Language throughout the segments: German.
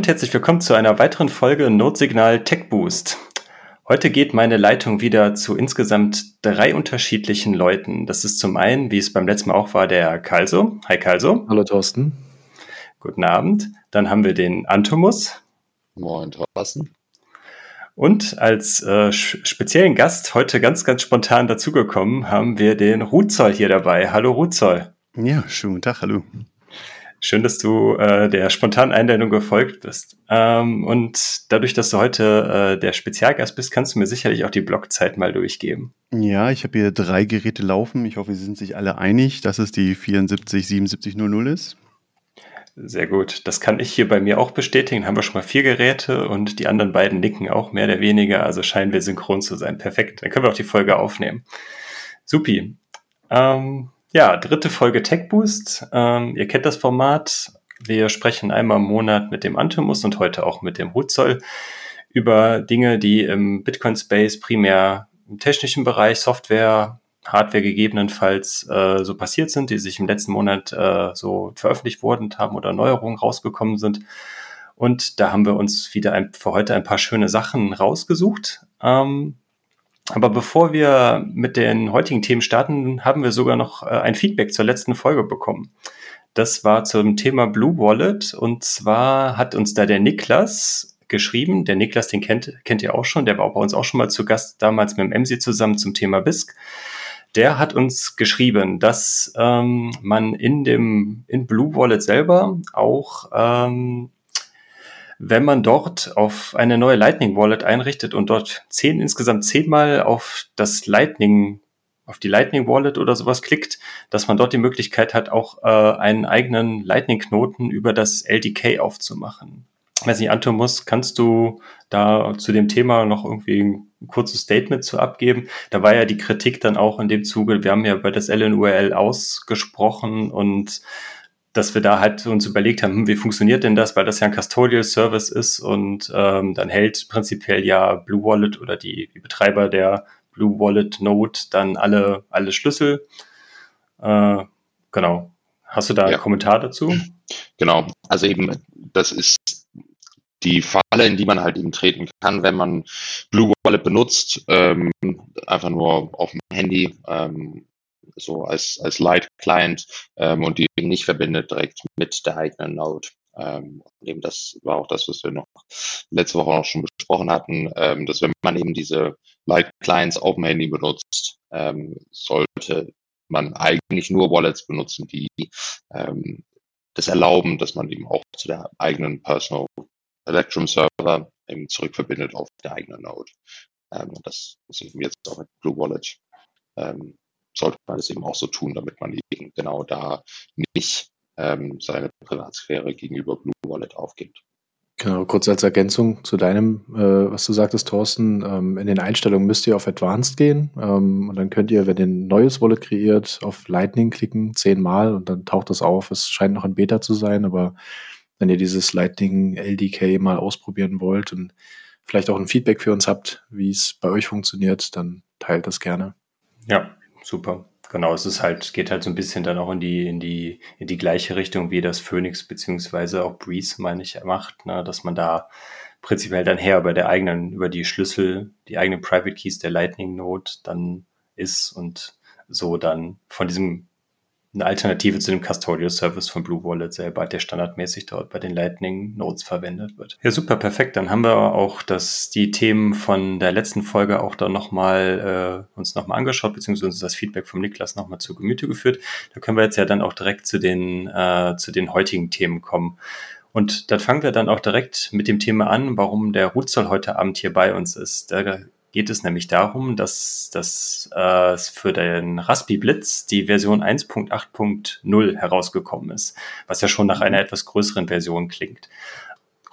und herzlich willkommen zu einer weiteren Folge Notsignal Tech Boost. Heute geht meine Leitung wieder zu insgesamt drei unterschiedlichen Leuten. Das ist zum einen, wie es beim letzten Mal auch war, der Kalso. Hi Kalso. Hallo Thorsten. Guten Abend. Dann haben wir den Antomus. Moin Thorsten. Und als äh, speziellen Gast heute ganz, ganz spontan dazugekommen haben wir den Ruzoll hier dabei. Hallo Ruzoll. Ja, schönen guten Tag, hallo. Schön, dass du äh, der spontanen Einladung gefolgt bist. Ähm, und dadurch, dass du heute äh, der Spezialgast bist, kannst du mir sicherlich auch die Blockzeit mal durchgeben. Ja, ich habe hier drei Geräte laufen. Ich hoffe, sie sind sich alle einig, dass es die 747700 ist. Sehr gut. Das kann ich hier bei mir auch bestätigen. Haben wir schon mal vier Geräte und die anderen beiden nicken auch mehr oder weniger. Also scheinen wir synchron zu sein. Perfekt. Dann können wir auch die Folge aufnehmen. Supi. Ähm, ja, dritte Folge Tech Boost. Ähm, ihr kennt das Format. Wir sprechen einmal im Monat mit dem Antimus und heute auch mit dem Hutzoll über Dinge, die im Bitcoin-Space primär im technischen Bereich, Software, Hardware gegebenenfalls äh, so passiert sind, die sich im letzten Monat äh, so veröffentlicht wurden haben oder Neuerungen rausgekommen sind. Und da haben wir uns wieder ein, für heute ein paar schöne Sachen rausgesucht. Ähm, aber bevor wir mit den heutigen Themen starten, haben wir sogar noch äh, ein Feedback zur letzten Folge bekommen. Das war zum Thema Blue Wallet und zwar hat uns da der Niklas geschrieben. Der Niklas, den kennt, kennt ihr auch schon, der war bei uns auch schon mal zu Gast, damals mit dem MC zusammen zum Thema BISC. Der hat uns geschrieben, dass ähm, man in dem in Blue Wallet selber auch ähm, wenn man dort auf eine neue Lightning Wallet einrichtet und dort zehn, insgesamt zehnmal auf das Lightning, auf die Lightning Wallet oder sowas klickt, dass man dort die Möglichkeit hat, auch äh, einen eigenen Lightning Knoten über das LDK aufzumachen. Ich weiß nicht, Antomus, kannst du da zu dem Thema noch irgendwie ein kurzes Statement zu abgeben? Da war ja die Kritik dann auch in dem Zuge, wir haben ja bei das LNURL ausgesprochen und dass wir da halt uns überlegt haben, hm, wie funktioniert denn das, weil das ja ein Custodial Service ist und ähm, dann hält prinzipiell ja Blue Wallet oder die, die Betreiber der Blue Wallet Node dann alle, alle Schlüssel. Äh, genau. Hast du da ja. einen Kommentar dazu? Genau. Also eben, das ist die Falle, in die man halt eben treten kann, wenn man Blue Wallet benutzt, ähm, einfach nur auf dem Handy ähm, so als, als Light-Client ähm, und die eben nicht verbindet direkt mit der eigenen Node. Ähm, eben das war auch das, was wir noch letzte Woche auch schon besprochen hatten, ähm, dass wenn man eben diese Light-Clients auf dem Handy benutzt, ähm, sollte man eigentlich nur Wallets benutzen, die ähm, das erlauben, dass man eben auch zu der eigenen Personal Electrum Server eben zurückverbindet auf der eigenen Node. Ähm, und das ist eben jetzt auch mit Blue Wallet ähm, sollte man das eben auch so tun, damit man eben genau da nicht ähm, seine Privatsphäre gegenüber Blue Wallet aufgibt. Genau, kurz als Ergänzung zu deinem, äh, was du sagtest, Thorsten, ähm, in den Einstellungen müsst ihr auf Advanced gehen ähm, und dann könnt ihr, wenn ihr ein neues Wallet kreiert, auf Lightning klicken, zehnmal und dann taucht das auf. Es scheint noch ein Beta zu sein, aber wenn ihr dieses Lightning LDK mal ausprobieren wollt und vielleicht auch ein Feedback für uns habt, wie es bei euch funktioniert, dann teilt das gerne. Ja, super. Genau, es ist halt, geht halt so ein bisschen dann auch in die, in die, in die gleiche Richtung, wie das Phoenix beziehungsweise auch Breeze, meine ich, macht, ne? dass man da prinzipiell dann her über der eigenen, über die Schlüssel, die eigenen Private Keys der Lightning Node dann ist und so dann von diesem eine Alternative zu dem Custodial Service von Blue Wallet selber, der standardmäßig dort bei den Lightning Nodes verwendet wird. Ja, super, perfekt. Dann haben wir auch das, die Themen von der letzten Folge auch dann nochmal äh, uns nochmal angeschaut, beziehungsweise das Feedback vom Niklas nochmal zu Gemüte geführt. Da können wir jetzt ja dann auch direkt zu den, äh, zu den heutigen Themen kommen. Und dann fangen wir dann auch direkt mit dem Thema an, warum der Rutzoll heute Abend hier bei uns ist. Da geht es nämlich darum, dass das äh, für den Raspi Blitz die Version 1.8.0 herausgekommen ist, was ja schon nach einer etwas größeren Version klingt.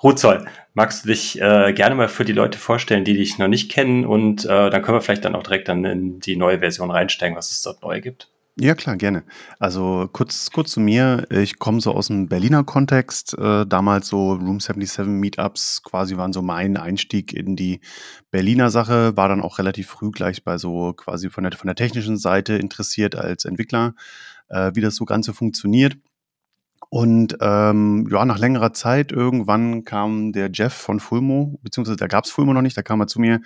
Rutzoll, magst du dich äh, gerne mal für die Leute vorstellen, die dich noch nicht kennen und äh, dann können wir vielleicht dann auch direkt dann in die neue Version reinsteigen, was es dort neu gibt. Ja, klar, gerne. Also kurz, kurz zu mir. Ich komme so aus dem Berliner Kontext. Äh, damals so Room 77 Meetups quasi waren so mein Einstieg in die Berliner Sache. War dann auch relativ früh gleich bei so quasi von der, von der technischen Seite interessiert als Entwickler, äh, wie das so Ganze funktioniert. Und ähm, ja, nach längerer Zeit irgendwann kam der Jeff von Fulmo, beziehungsweise da gab es Fulmo noch nicht, da kam er zu mir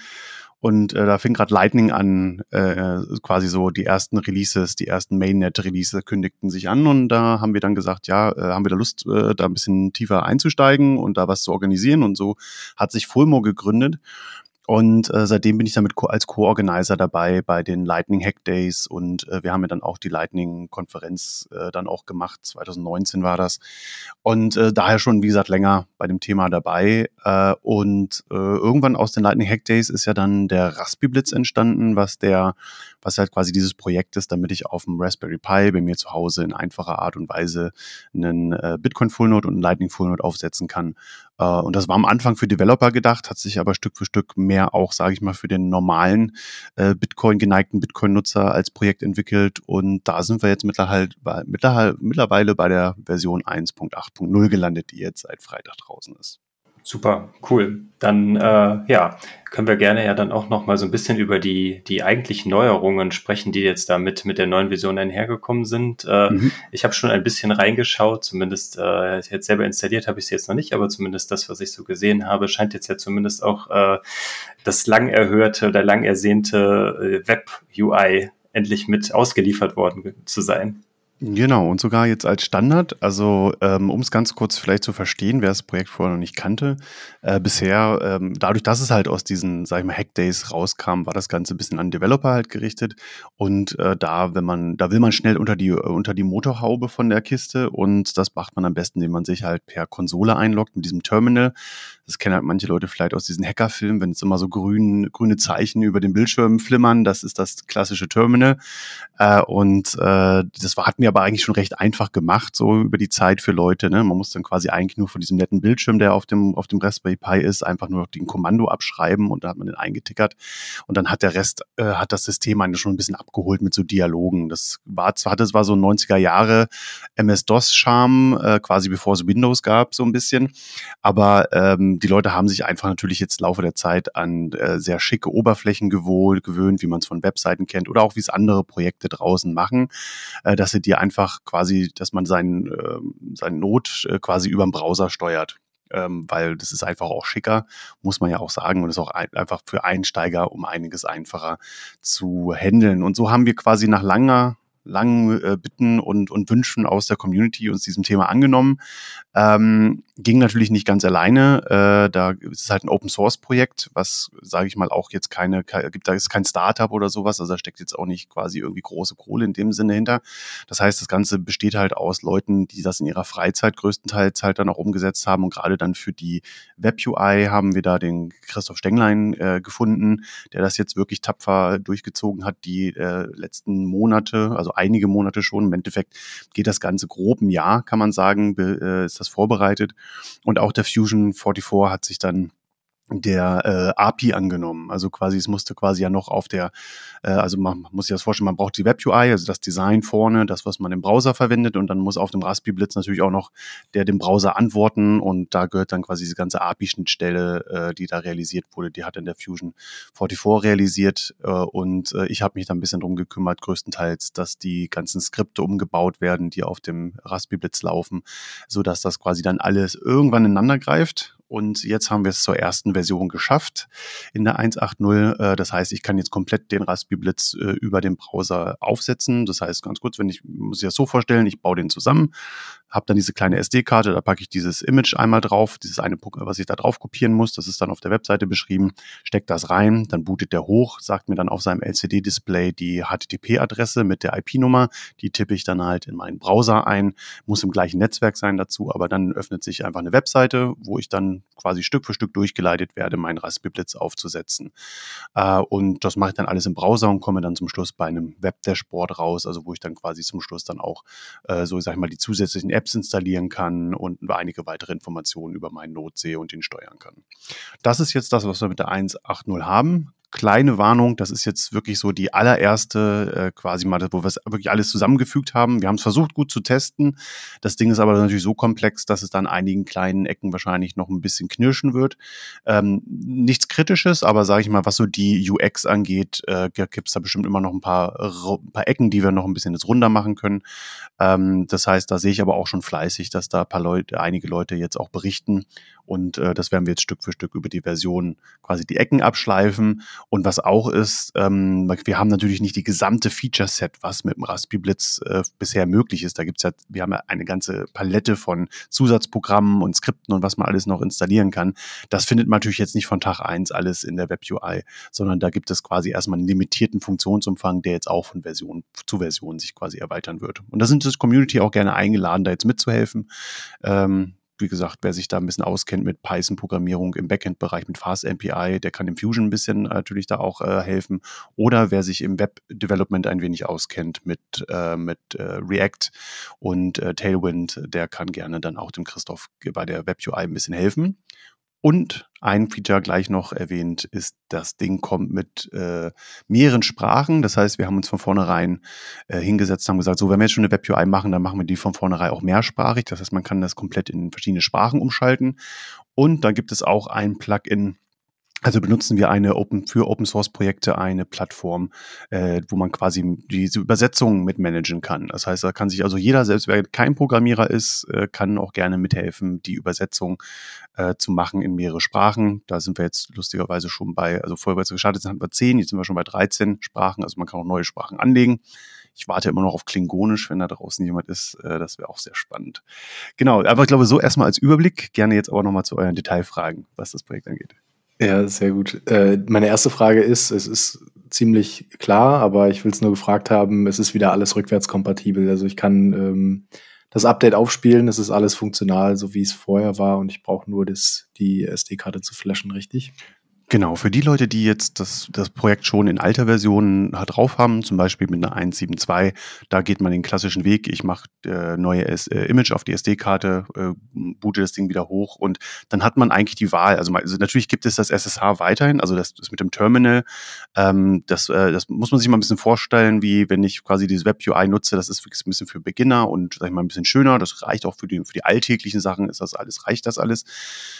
und äh, da fing gerade Lightning an, äh, quasi so die ersten Releases, die ersten Mainnet-Releases kündigten sich an. Und da haben wir dann gesagt, ja, äh, haben wir da Lust, äh, da ein bisschen tiefer einzusteigen und da was zu organisieren. Und so hat sich Fulmo gegründet und äh, seitdem bin ich damit als Co-Organizer dabei bei den Lightning Hack Days und äh, wir haben ja dann auch die Lightning-Konferenz äh, dann auch gemacht. 2019 war das. Und äh, daher schon, wie gesagt, länger bei dem Thema dabei. Äh, und äh, irgendwann aus den Lightning Hack Days ist ja dann der Raspi Blitz entstanden, was der, was halt quasi dieses Projekt ist, damit ich auf dem Raspberry Pi bei mir zu Hause in einfacher Art und Weise einen äh, Bitcoin Full Node und einen Lightning Full Node aufsetzen kann. Äh, und das war am Anfang für Developer gedacht, hat sich aber Stück für Stück mehr auch, sage ich mal, für den normalen äh, Bitcoin geneigten Bitcoin-Nutzer als Projekt entwickelt. Und da sind wir jetzt mittlerweile, mittlerweile bei der Version 1.8.0 gelandet, die jetzt seit Freitag draußen ist. Super, cool. Dann äh, ja, können wir gerne ja dann auch noch mal so ein bisschen über die die eigentlichen Neuerungen sprechen, die jetzt da mit mit der neuen Vision einhergekommen sind. Äh, mhm. Ich habe schon ein bisschen reingeschaut, zumindest äh, jetzt selber installiert habe ich sie jetzt noch nicht, aber zumindest das, was ich so gesehen habe, scheint jetzt ja zumindest auch äh, das lang erhörte oder lang ersehnte äh, Web UI endlich mit ausgeliefert worden zu sein. Genau, und sogar jetzt als Standard, also ähm, um es ganz kurz vielleicht zu verstehen, wer das Projekt vorher noch nicht kannte, äh, bisher, ähm, dadurch, dass es halt aus diesen, sag ich mal, Hackdays rauskam, war das Ganze ein bisschen an Developer halt gerichtet. Und äh, da, wenn man, da will man schnell unter die, unter die Motorhaube von der Kiste und das macht man am besten, indem man sich halt per Konsole einloggt mit diesem Terminal. Das kennen halt manche Leute vielleicht aus diesen Hackerfilmen, wenn es immer so grün, grüne Zeichen über den Bildschirm flimmern, das ist das klassische Terminal. Äh, und äh, das war, hatten wir aber eigentlich schon recht einfach gemacht, so über die Zeit für Leute. Ne? Man muss dann quasi eigentlich nur von diesem netten Bildschirm, der auf dem, auf dem Raspberry Pi ist, einfach nur noch den Kommando abschreiben und da hat man den eingetickert. Und dann hat der Rest, äh, hat das System einen schon ein bisschen abgeholt mit so Dialogen. Das war zwar, das war so 90er Jahre MS-DOS-Charme, äh, quasi bevor es Windows gab, so ein bisschen. Aber ähm, die Leute haben sich einfach natürlich jetzt im Laufe der Zeit an äh, sehr schicke Oberflächen gewohnt, gewöhnt, wie man es von Webseiten kennt oder auch wie es andere Projekte draußen machen, äh, dass sie dir einfach quasi, dass man seinen, äh, seinen Not äh, quasi über den Browser steuert. Ähm, weil das ist einfach auch schicker, muss man ja auch sagen, und ist auch ein, einfach für Einsteiger um einiges einfacher zu handeln. Und so haben wir quasi nach langer langen äh, Bitten und, und Wünschen aus der Community uns diesem Thema angenommen. Ähm, ging natürlich nicht ganz alleine. Äh, da ist es halt ein Open Source Projekt, was, sage ich mal, auch jetzt keine, gibt da ist kein Startup oder sowas, also da steckt jetzt auch nicht quasi irgendwie große Kohle in dem Sinne hinter. Das heißt, das Ganze besteht halt aus Leuten, die das in ihrer Freizeit größtenteils halt dann auch umgesetzt haben und gerade dann für die Web UI haben wir da den Christoph Stenglein äh, gefunden, der das jetzt wirklich tapfer durchgezogen hat, die äh, letzten Monate, also einige Monate schon. Im Endeffekt geht das Ganze grob ein Jahr, kann man sagen, äh, ist das vorbereitet. Und auch der Fusion 44 hat sich dann der äh, API angenommen. Also quasi, es musste quasi ja noch auf der, äh, also man muss sich das vorstellen, man braucht die Web UI, also das Design vorne, das, was man im Browser verwendet und dann muss auf dem Raspberry Blitz natürlich auch noch der dem Browser antworten und da gehört dann quasi diese ganze API-Schnittstelle, äh, die da realisiert wurde, die hat in der Fusion 44 realisiert äh, und äh, ich habe mich da ein bisschen drum gekümmert, größtenteils, dass die ganzen Skripte umgebaut werden, die auf dem Raspberry Blitz laufen, so dass das quasi dann alles irgendwann ineinander greift und jetzt haben wir es zur ersten Version geschafft in der 1.8.0. Äh, das heißt, ich kann jetzt komplett den Raspberry Blitz äh, über den Browser aufsetzen. Das heißt, ganz kurz, wenn ich, muss ich das so vorstellen, ich baue den zusammen, habe dann diese kleine SD-Karte, da packe ich dieses Image einmal drauf, dieses eine, was ich da drauf kopieren muss, das ist dann auf der Webseite beschrieben, steckt das rein, dann bootet der hoch, sagt mir dann auf seinem LCD-Display die HTTP-Adresse mit der IP-Nummer, die tippe ich dann halt in meinen Browser ein, muss im gleichen Netzwerk sein dazu, aber dann öffnet sich einfach eine Webseite, wo ich dann quasi Stück für Stück durchgeleitet werde, meinen Raspberry Blitz aufzusetzen. Äh, und das mache ich dann alles im Browser und komme dann zum Schluss bei einem Web-Dashboard raus, also wo ich dann quasi zum Schluss dann auch äh, so, sag ich mal, die zusätzlichen Apps installieren kann und einige weitere Informationen über meinen Node sehe und ihn steuern kann. Das ist jetzt das, was wir mit der 1.8.0 haben. Kleine Warnung, das ist jetzt wirklich so die allererste äh, quasi mal, wo wir wirklich alles zusammengefügt haben. Wir haben es versucht gut zu testen. Das Ding ist aber natürlich so komplex, dass es dann einigen kleinen Ecken wahrscheinlich noch ein bisschen knirschen wird. Ähm, nichts Kritisches, aber sage ich mal, was so die UX angeht, äh, gibt es da bestimmt immer noch ein paar, ein paar Ecken, die wir noch ein bisschen jetzt runder machen können. Ähm, das heißt, da sehe ich aber auch schon fleißig, dass da ein paar Leute, einige Leute jetzt auch berichten und äh, das werden wir jetzt Stück für Stück über die Version quasi die Ecken abschleifen. Und was auch ist, ähm, wir haben natürlich nicht die gesamte Feature-Set, was mit dem Raspberry Blitz äh, bisher möglich ist. Da gibt's ja, wir haben ja eine ganze Palette von Zusatzprogrammen und Skripten und was man alles noch installieren kann. Das findet man natürlich jetzt nicht von Tag eins alles in der Web UI, sondern da gibt es quasi erstmal einen limitierten Funktionsumfang, der jetzt auch von Version zu Version sich quasi erweitern wird. Und da sind das Community auch gerne eingeladen, da jetzt mitzuhelfen. Ähm, wie gesagt, wer sich da ein bisschen auskennt mit Python-Programmierung im Backend-Bereich mit Fast API, der kann im Fusion ein bisschen natürlich da auch äh, helfen. Oder wer sich im Web-Development ein wenig auskennt mit, äh, mit äh, React und äh, Tailwind, der kann gerne dann auch dem Christoph bei der Web-UI ein bisschen helfen. Und ein Feature gleich noch erwähnt ist, das Ding kommt mit äh, mehreren Sprachen. Das heißt, wir haben uns von vornherein äh, hingesetzt, haben gesagt, so, wenn wir jetzt schon eine Web-UI machen, dann machen wir die von vornherein auch mehrsprachig. Das heißt, man kann das komplett in verschiedene Sprachen umschalten. Und dann gibt es auch ein Plugin, also benutzen wir eine Open, für Open Source Projekte eine Plattform, äh, wo man quasi diese Übersetzungen mitmanagen kann. Das heißt, da kann sich also jeder, selbst wer kein Programmierer ist, äh, kann auch gerne mithelfen, die Übersetzung äh, zu machen in mehrere Sprachen. Da sind wir jetzt lustigerweise schon bei, also vorher, als wir gestartet sind, hatten wir zehn, jetzt sind wir schon bei 13 Sprachen, also man kann auch neue Sprachen anlegen. Ich warte immer noch auf Klingonisch, wenn da draußen jemand ist. Äh, das wäre auch sehr spannend. Genau, aber ich glaube, so erstmal als Überblick. Gerne jetzt aber nochmal zu euren Detailfragen, was das Projekt angeht. Ja, sehr gut. Äh, meine erste Frage ist, es ist ziemlich klar, aber ich will es nur gefragt haben, es ist wieder alles rückwärtskompatibel. Also ich kann ähm, das Update aufspielen, es ist alles funktional, so wie es vorher war und ich brauche nur das, die SD-Karte zu flashen, richtig? Genau, für die Leute, die jetzt das, das Projekt schon in alter Version drauf haben, zum Beispiel mit einer 1.7.2, da geht man den klassischen Weg. Ich mache äh, neue S äh, Image auf die SD-Karte, äh, boote das Ding wieder hoch und dann hat man eigentlich die Wahl. Also, also natürlich gibt es das SSH weiterhin, also das, das mit dem Terminal. Ähm, das, äh, das muss man sich mal ein bisschen vorstellen, wie wenn ich quasi dieses Web UI nutze. Das ist wirklich ein bisschen für Beginner und sag ich mal ein bisschen schöner. Das reicht auch für die, für die alltäglichen Sachen. Ist das alles, reicht das alles?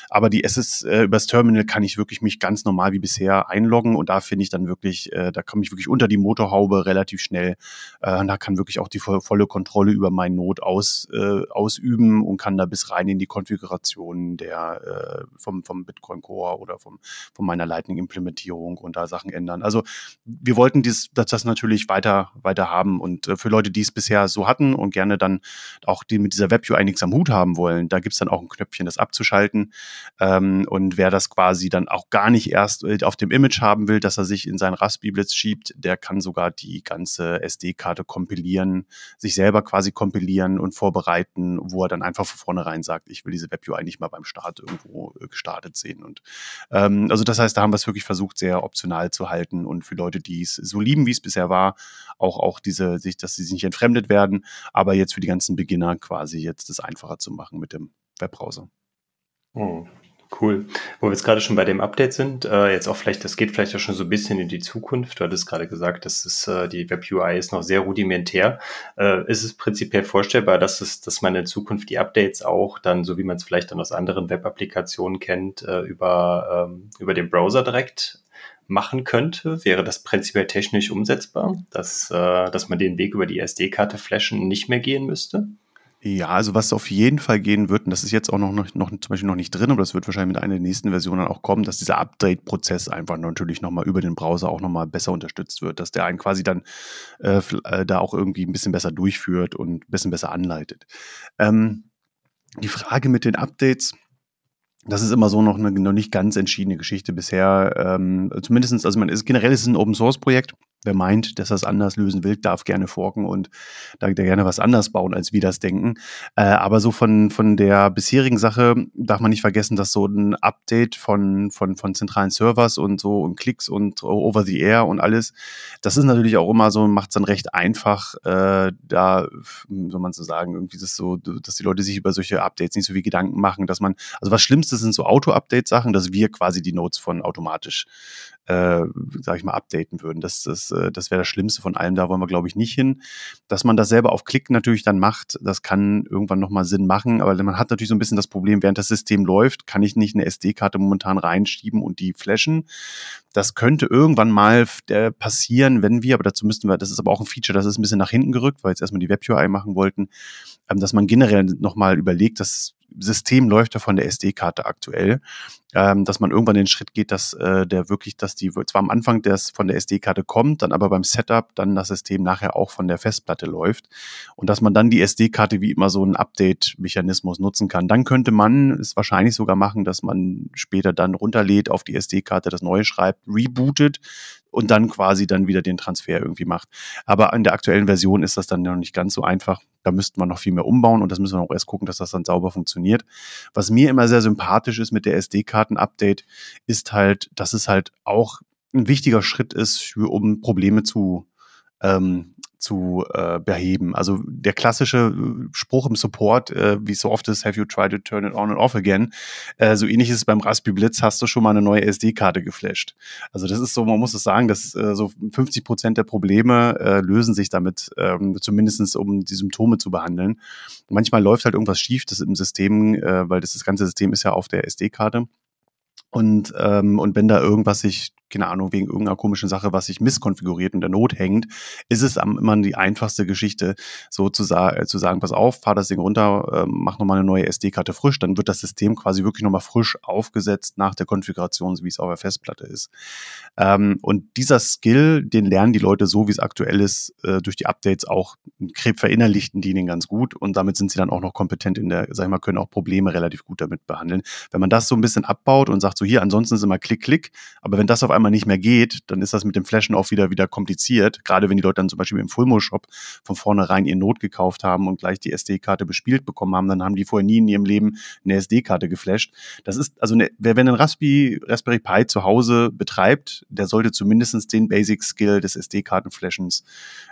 Aber die SS äh, übers Terminal kann ich wirklich mich ganz normal wie bisher einloggen und da finde ich dann wirklich, äh, da komme ich wirklich unter die Motorhaube relativ schnell. Äh, da kann wirklich auch die volle Kontrolle über meinen Node aus, äh, ausüben und kann da bis rein in die Konfiguration der äh, vom, vom Bitcoin Core oder vom, von meiner Lightning-Implementierung und da Sachen ändern. Also wir wollten dies, das, das natürlich weiter, weiter haben und äh, für Leute, die es bisher so hatten und gerne dann auch die mit dieser Web-UI nichts am Hut haben wollen, da gibt es dann auch ein Knöpfchen, das abzuschalten. Ähm, und wer das quasi dann auch gar nicht erst äh, auf dem Image haben will, dass er sich in sein Raspberry Blitz schiebt, der kann sogar die ganze SD-Karte kompilieren, sich selber quasi kompilieren und vorbereiten, wo er dann einfach von vornherein sagt, ich will diese Web-UI nicht mal beim Start irgendwo äh, gestartet sehen. Und ähm, also das heißt, da haben wir es wirklich versucht, sehr optional zu halten und für Leute, die es so lieben, wie es bisher war, auch auch diese, sich, dass sie sich nicht entfremdet werden, aber jetzt für die ganzen Beginner quasi jetzt das einfacher zu machen mit dem Webbrowser. Hm. Cool. Wo wir jetzt gerade schon bei dem Update sind, äh, jetzt auch vielleicht, das geht vielleicht auch schon so ein bisschen in die Zukunft. Du hattest gerade gesagt, dass es, äh, die Web UI ist noch sehr rudimentär. Äh, ist es prinzipiell vorstellbar, dass es, dass man in Zukunft die Updates auch dann, so wie man es vielleicht dann aus anderen Web-Applikationen kennt, äh, über, ähm, über den Browser direkt machen könnte? Wäre das prinzipiell technisch umsetzbar, dass, äh, dass man den Weg über die SD-Karte flashen nicht mehr gehen müsste? Ja, also was auf jeden Fall gehen wird, und das ist jetzt auch noch, noch, noch zum Beispiel noch nicht drin, aber das wird wahrscheinlich mit einer der nächsten Versionen auch kommen, dass dieser Update-Prozess einfach natürlich nochmal über den Browser auch nochmal besser unterstützt wird, dass der einen quasi dann äh, äh, da auch irgendwie ein bisschen besser durchführt und ein bisschen besser anleitet. Ähm, die Frage mit den Updates, das ist immer so noch eine noch nicht ganz entschiedene Geschichte bisher. Ähm, zumindestens, also man ist generell ist es ein Open Source Projekt. Wer meint, dass es anders lösen will, darf gerne forken und da, gerne was anders bauen, als wir das denken. Äh, aber so von, von der bisherigen Sache darf man nicht vergessen, dass so ein Update von, von, von zentralen Servers und so und Klicks und over the air und alles, das ist natürlich auch immer so, macht es dann recht einfach, äh, da, soll man so sagen, irgendwie das so, dass die Leute sich über solche Updates nicht so viel Gedanken machen, dass man, also was Schlimmste sind so Auto-Update-Sachen, dass wir quasi die Notes von automatisch äh, sag ich mal, updaten würden. Das, das, äh, das wäre das Schlimmste von allem. Da wollen wir, glaube ich, nicht hin. Dass man das selber auf Klick natürlich dann macht, das kann irgendwann nochmal Sinn machen. Aber man hat natürlich so ein bisschen das Problem, während das System läuft, kann ich nicht eine SD-Karte momentan reinschieben und die flashen. Das könnte irgendwann mal äh, passieren, wenn wir, aber dazu müssten wir, das ist aber auch ein Feature, das ist ein bisschen nach hinten gerückt, weil jetzt erstmal die Web-UI machen wollten, ähm, dass man generell nochmal überlegt, das System läuft ja von der SD-Karte aktuell ähm, dass man irgendwann den Schritt geht, dass äh, der wirklich, dass die zwar am Anfang das von der SD-Karte kommt, dann aber beim Setup dann das System nachher auch von der Festplatte läuft und dass man dann die SD-Karte wie immer so einen Update-Mechanismus nutzen kann. Dann könnte man es wahrscheinlich sogar machen, dass man später dann runterlädt, auf die SD-Karte das Neue schreibt, rebootet, und dann quasi dann wieder den Transfer irgendwie macht. Aber in der aktuellen Version ist das dann noch nicht ganz so einfach. Da müsste man noch viel mehr umbauen und das müssen wir auch erst gucken, dass das dann sauber funktioniert. Was mir immer sehr sympathisch ist mit der SD-Karten-Update, ist halt, dass es halt auch ein wichtiger Schritt ist, für, um Probleme zu ähm, zu äh, beheben. Also der klassische äh, Spruch im Support, äh, wie so oft ist, have you tried to turn it on and off again? Äh, so ähnlich ist es beim Raspberry Blitz, hast du schon mal eine neue SD-Karte geflasht. Also das ist so, man muss es sagen, dass äh, so 50 Prozent der Probleme äh, lösen sich damit, ähm, zumindestens um die Symptome zu behandeln. Manchmal läuft halt irgendwas schief, das im System, äh, weil das, das ganze System ist ja auf der SD-Karte. Und, ähm, und wenn da irgendwas sich keine Ahnung, wegen irgendeiner komischen Sache, was sich misskonfiguriert und der Not hängt, ist es immer die einfachste Geschichte, so zu, sa äh, zu sagen, pass auf, fahr das Ding runter, äh, mach nochmal eine neue SD-Karte frisch, dann wird das System quasi wirklich nochmal frisch aufgesetzt nach der Konfiguration, so wie es auf der Festplatte ist. Ähm, und dieser Skill, den lernen die Leute so, wie es aktuell ist, äh, durch die Updates auch verinnerlichten die den ganz gut und damit sind sie dann auch noch kompetent in der, sag ich mal, können auch Probleme relativ gut damit behandeln. Wenn man das so ein bisschen abbaut und sagt so hier, ansonsten ist immer Klick, Klick, aber wenn das auf einmal einmal nicht mehr geht, dann ist das mit dem Flashen auch wieder wieder kompliziert. Gerade wenn die Leute dann zum Beispiel im Fulmo-Shop von vornherein ihr Not gekauft haben und gleich die SD-Karte bespielt bekommen haben, dann haben die vorher nie in ihrem Leben eine SD-Karte geflasht. Das ist, also eine, wer, wenn ein Raspberry, Raspberry Pi zu Hause betreibt, der sollte zumindest den Basic-Skill des SD-Kartenflashens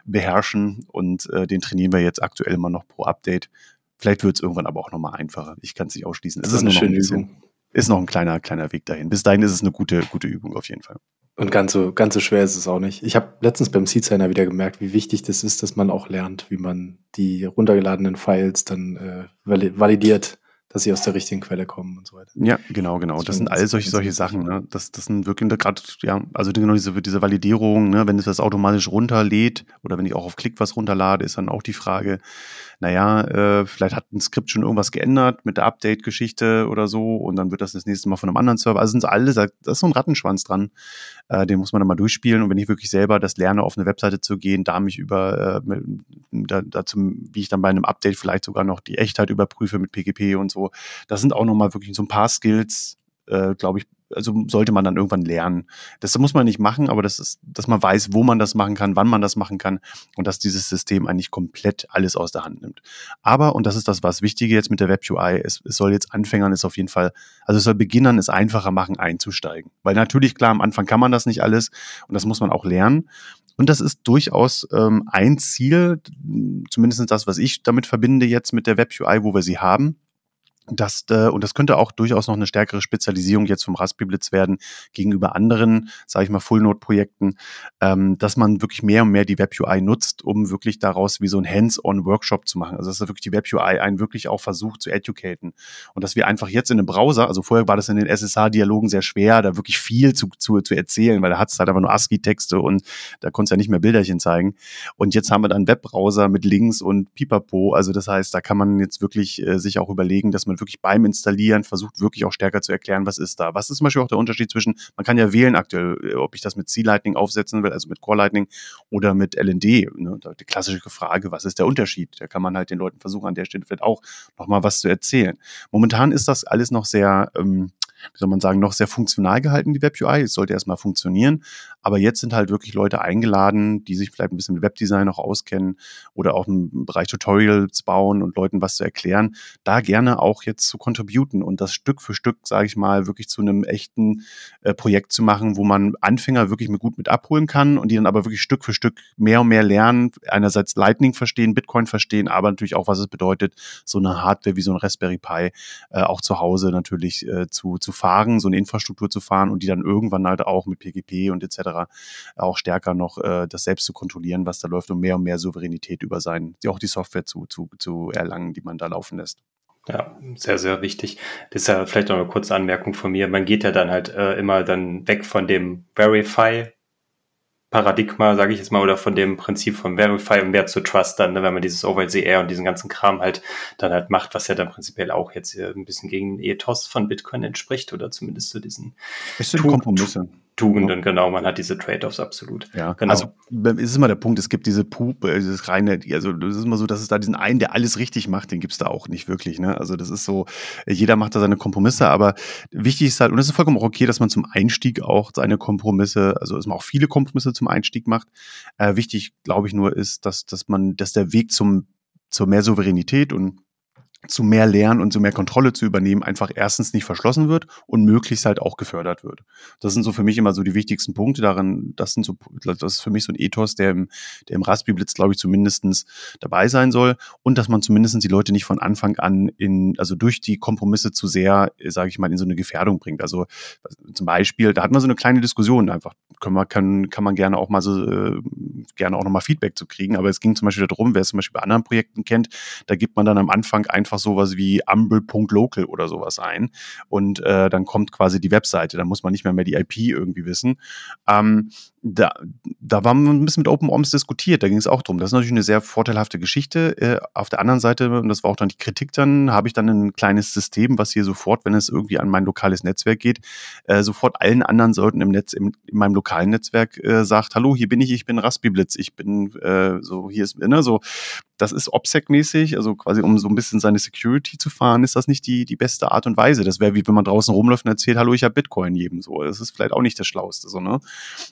beherrschen und äh, den trainieren wir jetzt aktuell immer noch pro Update. Vielleicht wird es irgendwann aber auch nochmal einfacher. Ich kann es nicht ausschließen. Es ist, ist eine schöne Übung ist noch ein kleiner, kleiner Weg dahin. Bis dahin ist es eine gute, gute Übung auf jeden Fall. Und ganz so, ganz so schwer ist es auch nicht. Ich habe letztens beim Seedsigner wieder gemerkt, wie wichtig das ist, dass man auch lernt, wie man die runtergeladenen Files dann äh, validiert dass sie aus der richtigen Quelle kommen und so weiter. Ja, genau, genau. Das, das sind all solche, solche Sachen. Ne? Das, das sind wirklich gerade, ja, also genau diese, diese Validierung, ne? wenn es das automatisch runterlädt oder wenn ich auch auf Klick was runterlade, ist dann auch die Frage, naja, äh, vielleicht hat ein Skript schon irgendwas geändert mit der Update-Geschichte oder so und dann wird das das nächste Mal von einem anderen Server. Also sind alle, da ist so ein Rattenschwanz dran, äh, den muss man dann mal durchspielen und wenn ich wirklich selber das lerne, auf eine Webseite zu gehen, da mich über, äh, da, dazu, wie ich dann bei einem Update vielleicht sogar noch die Echtheit überprüfe mit PGP und so, das sind auch nochmal wirklich so ein paar Skills, äh, glaube ich, also sollte man dann irgendwann lernen. Das muss man nicht machen, aber das ist, dass man weiß, wo man das machen kann, wann man das machen kann und dass dieses System eigentlich komplett alles aus der Hand nimmt. Aber, und das ist das, was Wichtige jetzt mit der Web UI, es, es soll jetzt Anfängern ist auf jeden Fall, also es soll Beginnern es einfacher machen, einzusteigen. Weil natürlich, klar, am Anfang kann man das nicht alles und das muss man auch lernen. Und das ist durchaus ähm, ein Ziel, zumindest das, was ich damit verbinde jetzt mit der Web UI, wo wir sie haben das, äh, und das könnte auch durchaus noch eine stärkere Spezialisierung jetzt vom Raspberry Blitz werden gegenüber anderen, sage ich mal, Full-Node-Projekten, ähm, dass man wirklich mehr und mehr die Web-UI nutzt, um wirklich daraus wie so ein Hands-on-Workshop zu machen. Also dass wirklich die Web-UI einen wirklich auch versucht zu educaten. Und dass wir einfach jetzt in einem Browser, also vorher war das in den SSH-Dialogen sehr schwer, da wirklich viel zu, zu, zu erzählen, weil da hat es halt einfach nur ASCII-Texte und da konntest du ja nicht mehr Bilderchen zeigen. Und jetzt haben wir dann Webbrowser mit Links und Pipapo. Also das heißt, da kann man jetzt wirklich äh, sich auch überlegen, dass man wirklich beim Installieren versucht, wirklich auch stärker zu erklären, was ist da. Was ist zum Beispiel auch der Unterschied zwischen, man kann ja wählen aktuell, äh, ob ich das mit C-Lightning aufsetzen will, also mit Core Lightning oder mit LND. Ne? Die klassische Frage, was ist der Unterschied? Da kann man halt den Leuten versuchen, an der Stelle vielleicht auch nochmal was zu erzählen. Momentan ist das alles noch sehr, ähm, wie soll man sagen, noch sehr funktional gehalten, die Web-UI. Es sollte erstmal funktionieren. Aber jetzt sind halt wirklich Leute eingeladen, die sich vielleicht ein bisschen mit Webdesign noch auskennen oder auch im Bereich Tutorials bauen und Leuten was zu erklären, da gerne auch jetzt zu contributen und das Stück für Stück, sage ich mal, wirklich zu einem echten äh, Projekt zu machen, wo man Anfänger wirklich mit gut mit abholen kann und die dann aber wirklich Stück für Stück mehr und mehr lernen, einerseits Lightning verstehen, Bitcoin verstehen, aber natürlich auch, was es bedeutet, so eine Hardware wie so ein Raspberry Pi äh, auch zu Hause natürlich äh, zu, zu fahren, so eine Infrastruktur zu fahren und die dann irgendwann halt auch mit PGP und etc. auch stärker noch äh, das selbst zu kontrollieren, was da läuft und mehr und mehr Souveränität über sein, auch die Software zu, zu, zu erlangen, die man da laufen lässt. Ja, sehr, sehr wichtig. Das ist ja vielleicht noch eine kurze Anmerkung von mir. Man geht ja dann halt äh, immer dann weg von dem Verify Paradigma, sage ich jetzt mal, oder von dem Prinzip von Verify und mehr zu Trust dann, ne, wenn man dieses OVCR und diesen ganzen Kram halt dann halt macht, was ja dann prinzipiell auch jetzt ein bisschen gegen Ethos von Bitcoin entspricht oder zumindest zu diesen es sind Kompromisse. Tugenden, genau. Man hat diese Trade-offs absolut. Ja, genau. Also es ist immer der Punkt, es gibt diese Puppe, dieses reine, also das ist immer so, dass es da diesen einen, der alles richtig macht, den gibt's da auch nicht wirklich. Ne? Also das ist so, jeder macht da seine Kompromisse, aber wichtig ist halt, und es ist vollkommen auch okay, dass man zum Einstieg auch seine Kompromisse, also dass man auch viele Kompromisse zum Einstieg macht. Äh, wichtig, glaube ich, nur ist, dass, dass man, dass der Weg zum, zur mehr Souveränität und zu mehr Lernen und zu mehr Kontrolle zu übernehmen, einfach erstens nicht verschlossen wird und möglichst halt auch gefördert wird. Das sind so für mich immer so die wichtigsten Punkte darin. Das sind so, das ist für mich so ein Ethos, der im, der im Raspberry Blitz, glaube ich, zumindestens dabei sein soll und dass man zumindestens die Leute nicht von Anfang an in, also durch die Kompromisse zu sehr, sage ich mal, in so eine Gefährdung bringt. Also zum Beispiel, da hat man so eine kleine Diskussion einfach, kann man, kann, kann man gerne auch mal so, äh, gerne auch nochmal Feedback zu kriegen. Aber es ging zum Beispiel darum, wer es zum Beispiel bei anderen Projekten kennt, da gibt man dann am Anfang einfach einfach sowas wie umble.local oder sowas ein und äh, dann kommt quasi die Webseite. Da muss man nicht mehr mehr die IP irgendwie wissen. Ähm, da, da war man ein bisschen mit OpenOMS diskutiert, da ging es auch drum. Das ist natürlich eine sehr vorteilhafte Geschichte. Äh, auf der anderen Seite, und das war auch dann die Kritik dann, habe ich dann ein kleines System, was hier sofort, wenn es irgendwie an mein lokales Netzwerk geht, äh, sofort allen anderen Leuten im Netz, im, in meinem lokalen Netzwerk äh, sagt, hallo, hier bin ich, ich bin Raspberry Blitz, ich bin äh, so, hier ist, ne, so, das ist OPSEC-mäßig, also quasi um so ein bisschen seine Security zu fahren, ist das nicht die, die beste Art und Weise. Das wäre wie wenn man draußen rumläuft und erzählt, hallo, ich habe Bitcoin jedem so. Das ist vielleicht auch nicht das Schlauste, so, ne?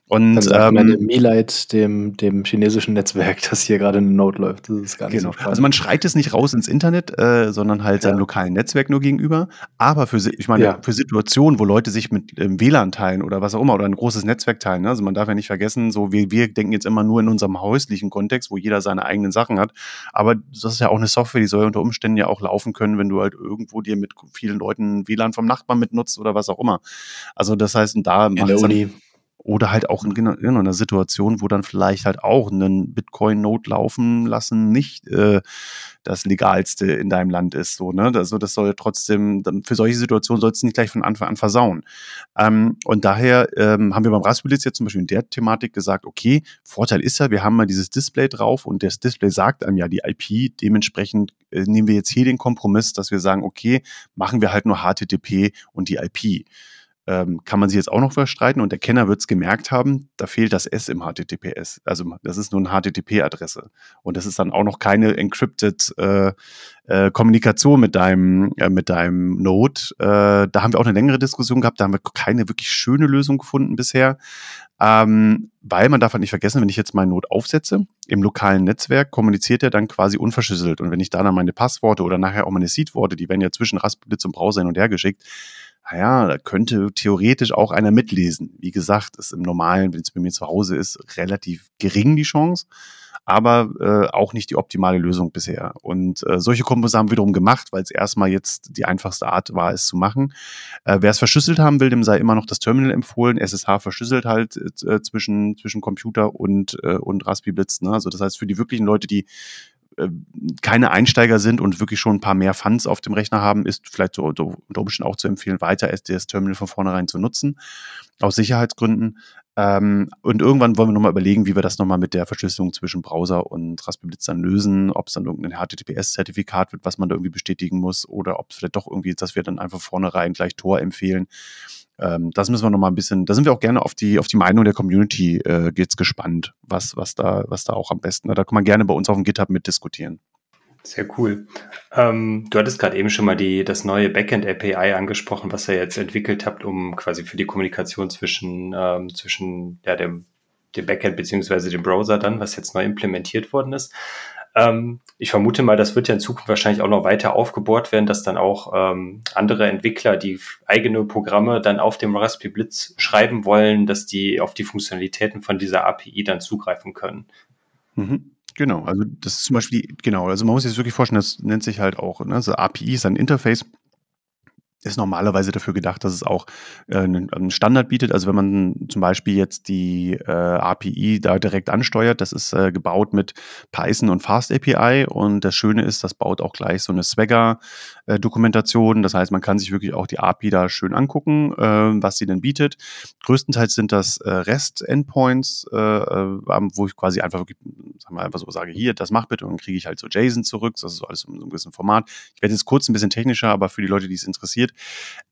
Und dann sagt ähm, meine Milite dem, dem chinesischen Netzwerk, dass hier gerade eine Node läuft. Das ist gar nicht genau. so Also man schreit es nicht raus ins Internet, äh, sondern halt ja. seinem lokalen Netzwerk nur gegenüber. Aber für, ich meine, ja. für Situationen, wo Leute sich mit ähm, WLAN teilen oder was auch immer oder ein großes Netzwerk teilen, ne? also man darf ja nicht vergessen, so wir, wir denken jetzt immer nur in unserem häuslichen Kontext, wo jeder seine eigenen Sachen hat. Aber das ist ja auch eine Software, die soll unter Umständen ja auch laufen können, wenn du halt irgendwo dir mit vielen Leuten WLAN vom Nachbarn mitnutzt oder was auch immer. Also das heißt, da der Uni. Oder halt auch in, in, einer Situation, wo dann vielleicht halt auch einen Bitcoin-Node laufen lassen nicht äh, das Legalste in deinem Land ist. So, ne? Also das soll trotzdem, für solche Situationen soll es nicht gleich von Anfang an versauen. Ähm, und daher ähm, haben wir beim Raspberry jetzt zum Beispiel in der Thematik gesagt, okay, Vorteil ist ja, wir haben mal dieses Display drauf und das Display sagt einem ja die IP, dementsprechend äh, nehmen wir jetzt hier den Kompromiss, dass wir sagen, okay, machen wir halt nur HTTP und die IP ähm, kann man sich jetzt auch noch verstreiten und der Kenner wird es gemerkt haben, da fehlt das S im HTTPS. Also das ist nur eine HTTP-Adresse. Und das ist dann auch noch keine encrypted äh, äh, Kommunikation mit deinem, äh, mit deinem Node. Äh, da haben wir auch eine längere Diskussion gehabt, da haben wir keine wirklich schöne Lösung gefunden bisher. Ähm, weil man darf halt nicht vergessen, wenn ich jetzt meinen Node aufsetze, im lokalen Netzwerk kommuniziert er dann quasi unverschlüsselt. Und wenn ich da dann meine Passworte oder nachher auch meine Seed-Worte, die werden ja zwischen Raspberry zum Browser hin und her geschickt, naja, da könnte theoretisch auch einer mitlesen. Wie gesagt, ist im Normalen, wenn es bei mir zu Hause ist, relativ gering die Chance, aber äh, auch nicht die optimale Lösung bisher. Und äh, solche Kombos haben wir wiederum gemacht, weil es erstmal jetzt die einfachste Art war, es zu machen. Äh, Wer es verschlüsselt haben will, dem sei immer noch das Terminal empfohlen. SSH verschlüsselt halt äh, zwischen, zwischen Computer und, äh, und Raspberry Blitz. Ne? Also das heißt, für die wirklichen Leute, die keine Einsteiger sind und wirklich schon ein paar mehr Funds auf dem Rechner haben, ist vielleicht so, so unter Umständen auch zu empfehlen, weiter SDS-Terminal von vornherein zu nutzen, aus Sicherheitsgründen. Ähm, und irgendwann wollen wir nochmal überlegen, wie wir das nochmal mit der Verschlüsselung zwischen Browser und Raspberry Blitz dann lösen, ob es dann irgendein HTTPS-Zertifikat wird, was man da irgendwie bestätigen muss, oder ob es vielleicht doch irgendwie, dass wir dann einfach vornherein gleich Tor empfehlen. Ähm, das müssen wir nochmal ein bisschen, da sind wir auch gerne auf die, auf die Meinung der Community äh, geht's gespannt, was, was da, was da auch am besten, da kann man gerne bei uns auf dem GitHub mitdiskutieren. Sehr cool. Ähm, du hattest gerade eben schon mal die, das neue Backend API angesprochen, was ihr jetzt entwickelt habt, um quasi für die Kommunikation zwischen, ähm, zwischen ja, dem, dem Backend beziehungsweise dem Browser dann, was jetzt neu implementiert worden ist. Ähm, ich vermute mal, das wird ja in Zukunft wahrscheinlich auch noch weiter aufgebohrt werden, dass dann auch ähm, andere Entwickler, die eigene Programme dann auf dem Raspberry Blitz schreiben wollen, dass die auf die Funktionalitäten von dieser API dann zugreifen können. Mhm. Genau, also das ist zum Beispiel, genau, also man muss sich das wirklich vorstellen, das nennt sich halt auch, ne, also API ist ein Interface, ist normalerweise dafür gedacht, dass es auch äh, einen Standard bietet. Also wenn man zum Beispiel jetzt die äh, API da direkt ansteuert, das ist äh, gebaut mit Python und Fast API und das Schöne ist, das baut auch gleich so eine Swagger-Dokumentation. Das heißt, man kann sich wirklich auch die API da schön angucken, äh, was sie denn bietet. Größtenteils sind das äh, REST-Endpoints, äh, äh wo ich quasi einfach wirklich, sagen wir einfach so sage, hier, das mach bitte und dann kriege ich halt so JSON zurück. Das ist alles in so einem gewissen Format. Ich werde jetzt kurz ein bisschen technischer, aber für die Leute, die es interessiert,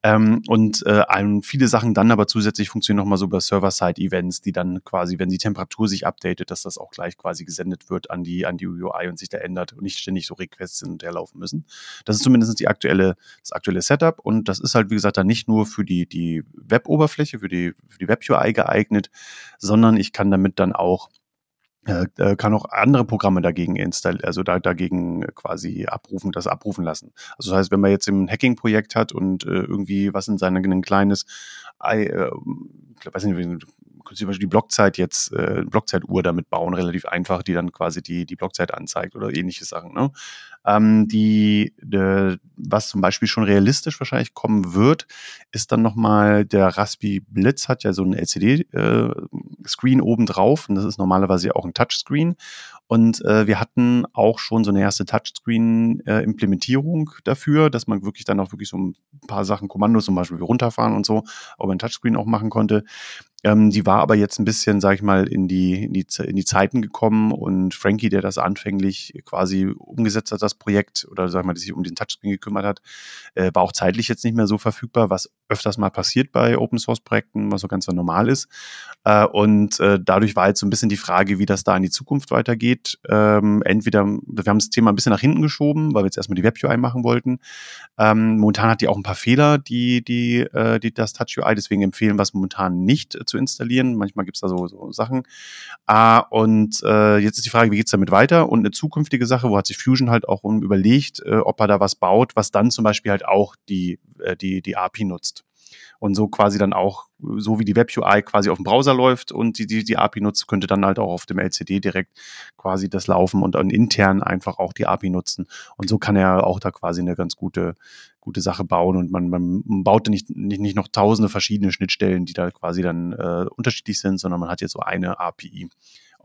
ähm, und äh, viele Sachen dann aber zusätzlich funktionieren nochmal so über Server-Side-Events, die dann quasi, wenn die Temperatur sich updatet, dass das auch gleich quasi gesendet wird an die, an die UI und sich da ändert und nicht ständig so Requests hin und her laufen müssen. Das ist zumindest die aktuelle, das aktuelle Setup und das ist halt, wie gesagt, dann nicht nur für die, die Web-Oberfläche, für die, für die Web-UI geeignet, sondern ich kann damit dann auch äh, äh, kann auch andere Programme dagegen installieren, also da, dagegen quasi abrufen, das abrufen lassen. Also das heißt, wenn man jetzt ein Hacking-Projekt hat und äh, irgendwie was in seinem ein kleines, äh, ich weiß nicht, zum Beispiel die Blockzeit jetzt, äh, Blockzeituhr damit bauen, relativ einfach, die dann quasi die, die Blockzeit anzeigt oder ähnliche Sachen. Ne? Ähm, die, de, was zum Beispiel schon realistisch wahrscheinlich kommen wird, ist dann nochmal, der Raspi Blitz hat ja so einen LCD-Screen äh, oben drauf und das ist normalerweise auch ein Touchscreen. Und äh, wir hatten auch schon so eine erste Touchscreen-Implementierung äh, dafür, dass man wirklich dann auch wirklich so ein paar Sachen, Kommandos zum Beispiel runterfahren und so, aber ein Touchscreen auch machen konnte. Ähm, die war aber jetzt ein bisschen, sag ich mal, in die, in die, in die Zeiten gekommen und Frankie, der das anfänglich quasi umgesetzt hat, Projekt, oder sag ich mal, der sich um den Touchscreen gekümmert hat, äh, war auch zeitlich jetzt nicht mehr so verfügbar, was öfters mal passiert bei Open Source Projekten, was so ganz normal ist. Äh, und äh, dadurch war jetzt so ein bisschen die Frage, wie das da in die Zukunft weitergeht. Ähm, entweder, wir haben das Thema ein bisschen nach hinten geschoben, weil wir jetzt erstmal die Web UI machen wollten. Ähm, momentan hat die auch ein paar Fehler, die, die, äh, die das Touch UI, deswegen empfehlen wir es momentan nicht äh, zu installieren. Manchmal gibt es da so, so Sachen. Ah, und äh, jetzt ist die Frage, wie geht's damit weiter? Und eine zukünftige Sache, wo hat sich Fusion halt auch überlegt, äh, ob er da was baut, was dann zum Beispiel halt auch die, äh, die, die API nutzt. Und so quasi dann auch, so wie die Web-UI quasi auf dem Browser läuft und die, die, die API nutzt, könnte dann halt auch auf dem LCD direkt quasi das laufen und dann intern einfach auch die API nutzen. Und so kann er auch da quasi eine ganz gute, gute Sache bauen. Und man, man baut nicht, nicht, nicht noch tausende verschiedene Schnittstellen, die da quasi dann äh, unterschiedlich sind, sondern man hat jetzt so eine API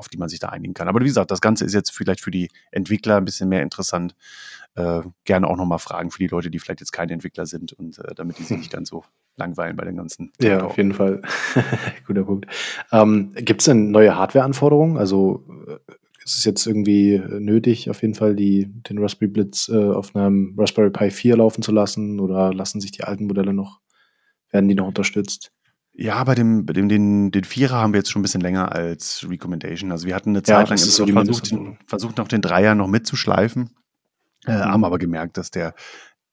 auf die man sich da einigen kann. Aber wie gesagt, das Ganze ist jetzt vielleicht für die Entwickler ein bisschen mehr interessant. Äh, gerne auch nochmal fragen für die Leute, die vielleicht jetzt keine Entwickler sind und äh, damit die sich nicht ganz so langweilen bei den ganzen. Ja, auf jeden Fall. Guter Punkt. Ähm, Gibt es denn neue Hardware-Anforderungen? Also äh, ist es jetzt irgendwie nötig, auf jeden Fall die, den Raspberry Blitz äh, auf einem Raspberry Pi 4 laufen zu lassen oder lassen sich die alten Modelle noch, werden die noch unterstützt? Ja, bei dem, bei dem den, den Vierer haben wir jetzt schon ein bisschen länger als Recommendation. Also wir hatten eine Zeit ja, lang so versucht, den, versucht, noch den Dreier noch mitzuschleifen, äh, mhm. haben aber gemerkt, dass der,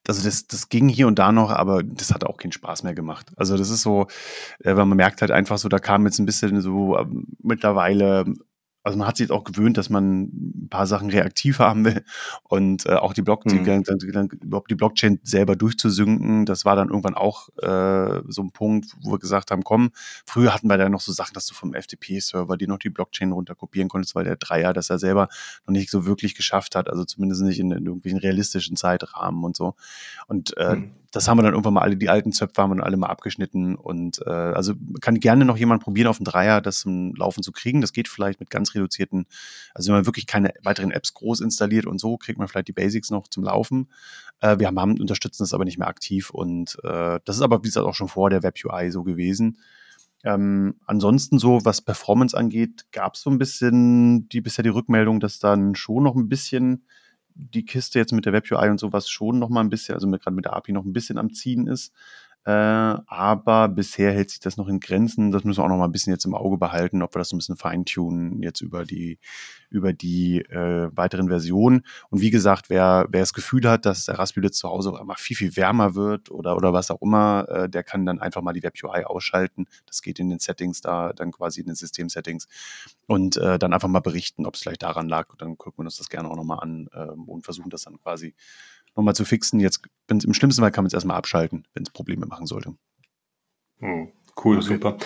also das, das ging hier und da noch, aber das hat auch keinen Spaß mehr gemacht. Also das ist so, äh, weil man merkt halt einfach so, da kam jetzt ein bisschen so äh, mittlerweile also man hat sich jetzt auch gewöhnt, dass man ein paar Sachen reaktiv haben will und äh, auch die Blockchain, mhm. überhaupt die Blockchain selber durchzusynken, das war dann irgendwann auch äh, so ein Punkt, wo wir gesagt haben, komm, früher hatten wir da noch so Sachen, dass du vom FTP-Server dir noch die Blockchain runterkopieren konntest, weil der Dreier das er selber noch nicht so wirklich geschafft hat, also zumindest nicht in, in irgendwelchen realistischen Zeitrahmen und so. Und äh, mhm das haben wir dann irgendwann mal alle, die alten Zöpfe haben wir dann alle mal abgeschnitten. Und äh, also kann gerne noch jemand probieren, auf dem Dreier das zum Laufen zu kriegen. Das geht vielleicht mit ganz reduzierten, also wenn man wirklich keine weiteren Apps groß installiert und so, kriegt man vielleicht die Basics noch zum Laufen. Äh, wir haben, unterstützen das aber nicht mehr aktiv. Und äh, das ist aber, wie gesagt, auch schon vor der Web UI so gewesen. Ähm, ansonsten so, was Performance angeht, gab es so ein bisschen die bisher die Rückmeldung, dass dann schon noch ein bisschen die Kiste jetzt mit der Web UI und sowas schon noch mal ein bisschen, also gerade mit der API noch ein bisschen am Ziehen ist. Äh, aber bisher hält sich das noch in Grenzen. Das müssen wir auch noch mal ein bisschen jetzt im Auge behalten, ob wir das ein bisschen feintunen jetzt über die, über die äh, weiteren Versionen. Und wie gesagt, wer, wer das Gefühl hat, dass der Raspberry zu Hause immer viel, viel wärmer wird oder, oder was auch immer, äh, der kann dann einfach mal die WebUI ausschalten. Das geht in den Settings da, dann quasi in den System-Settings und äh, dann einfach mal berichten, ob es vielleicht daran lag. Dann gucken wir uns das gerne auch nochmal an ähm, und versuchen das dann quasi nochmal zu fixen. Jetzt, wenn im schlimmsten Fall kann man es erstmal abschalten, wenn es Probleme machen sollte. Hm, cool, okay. super.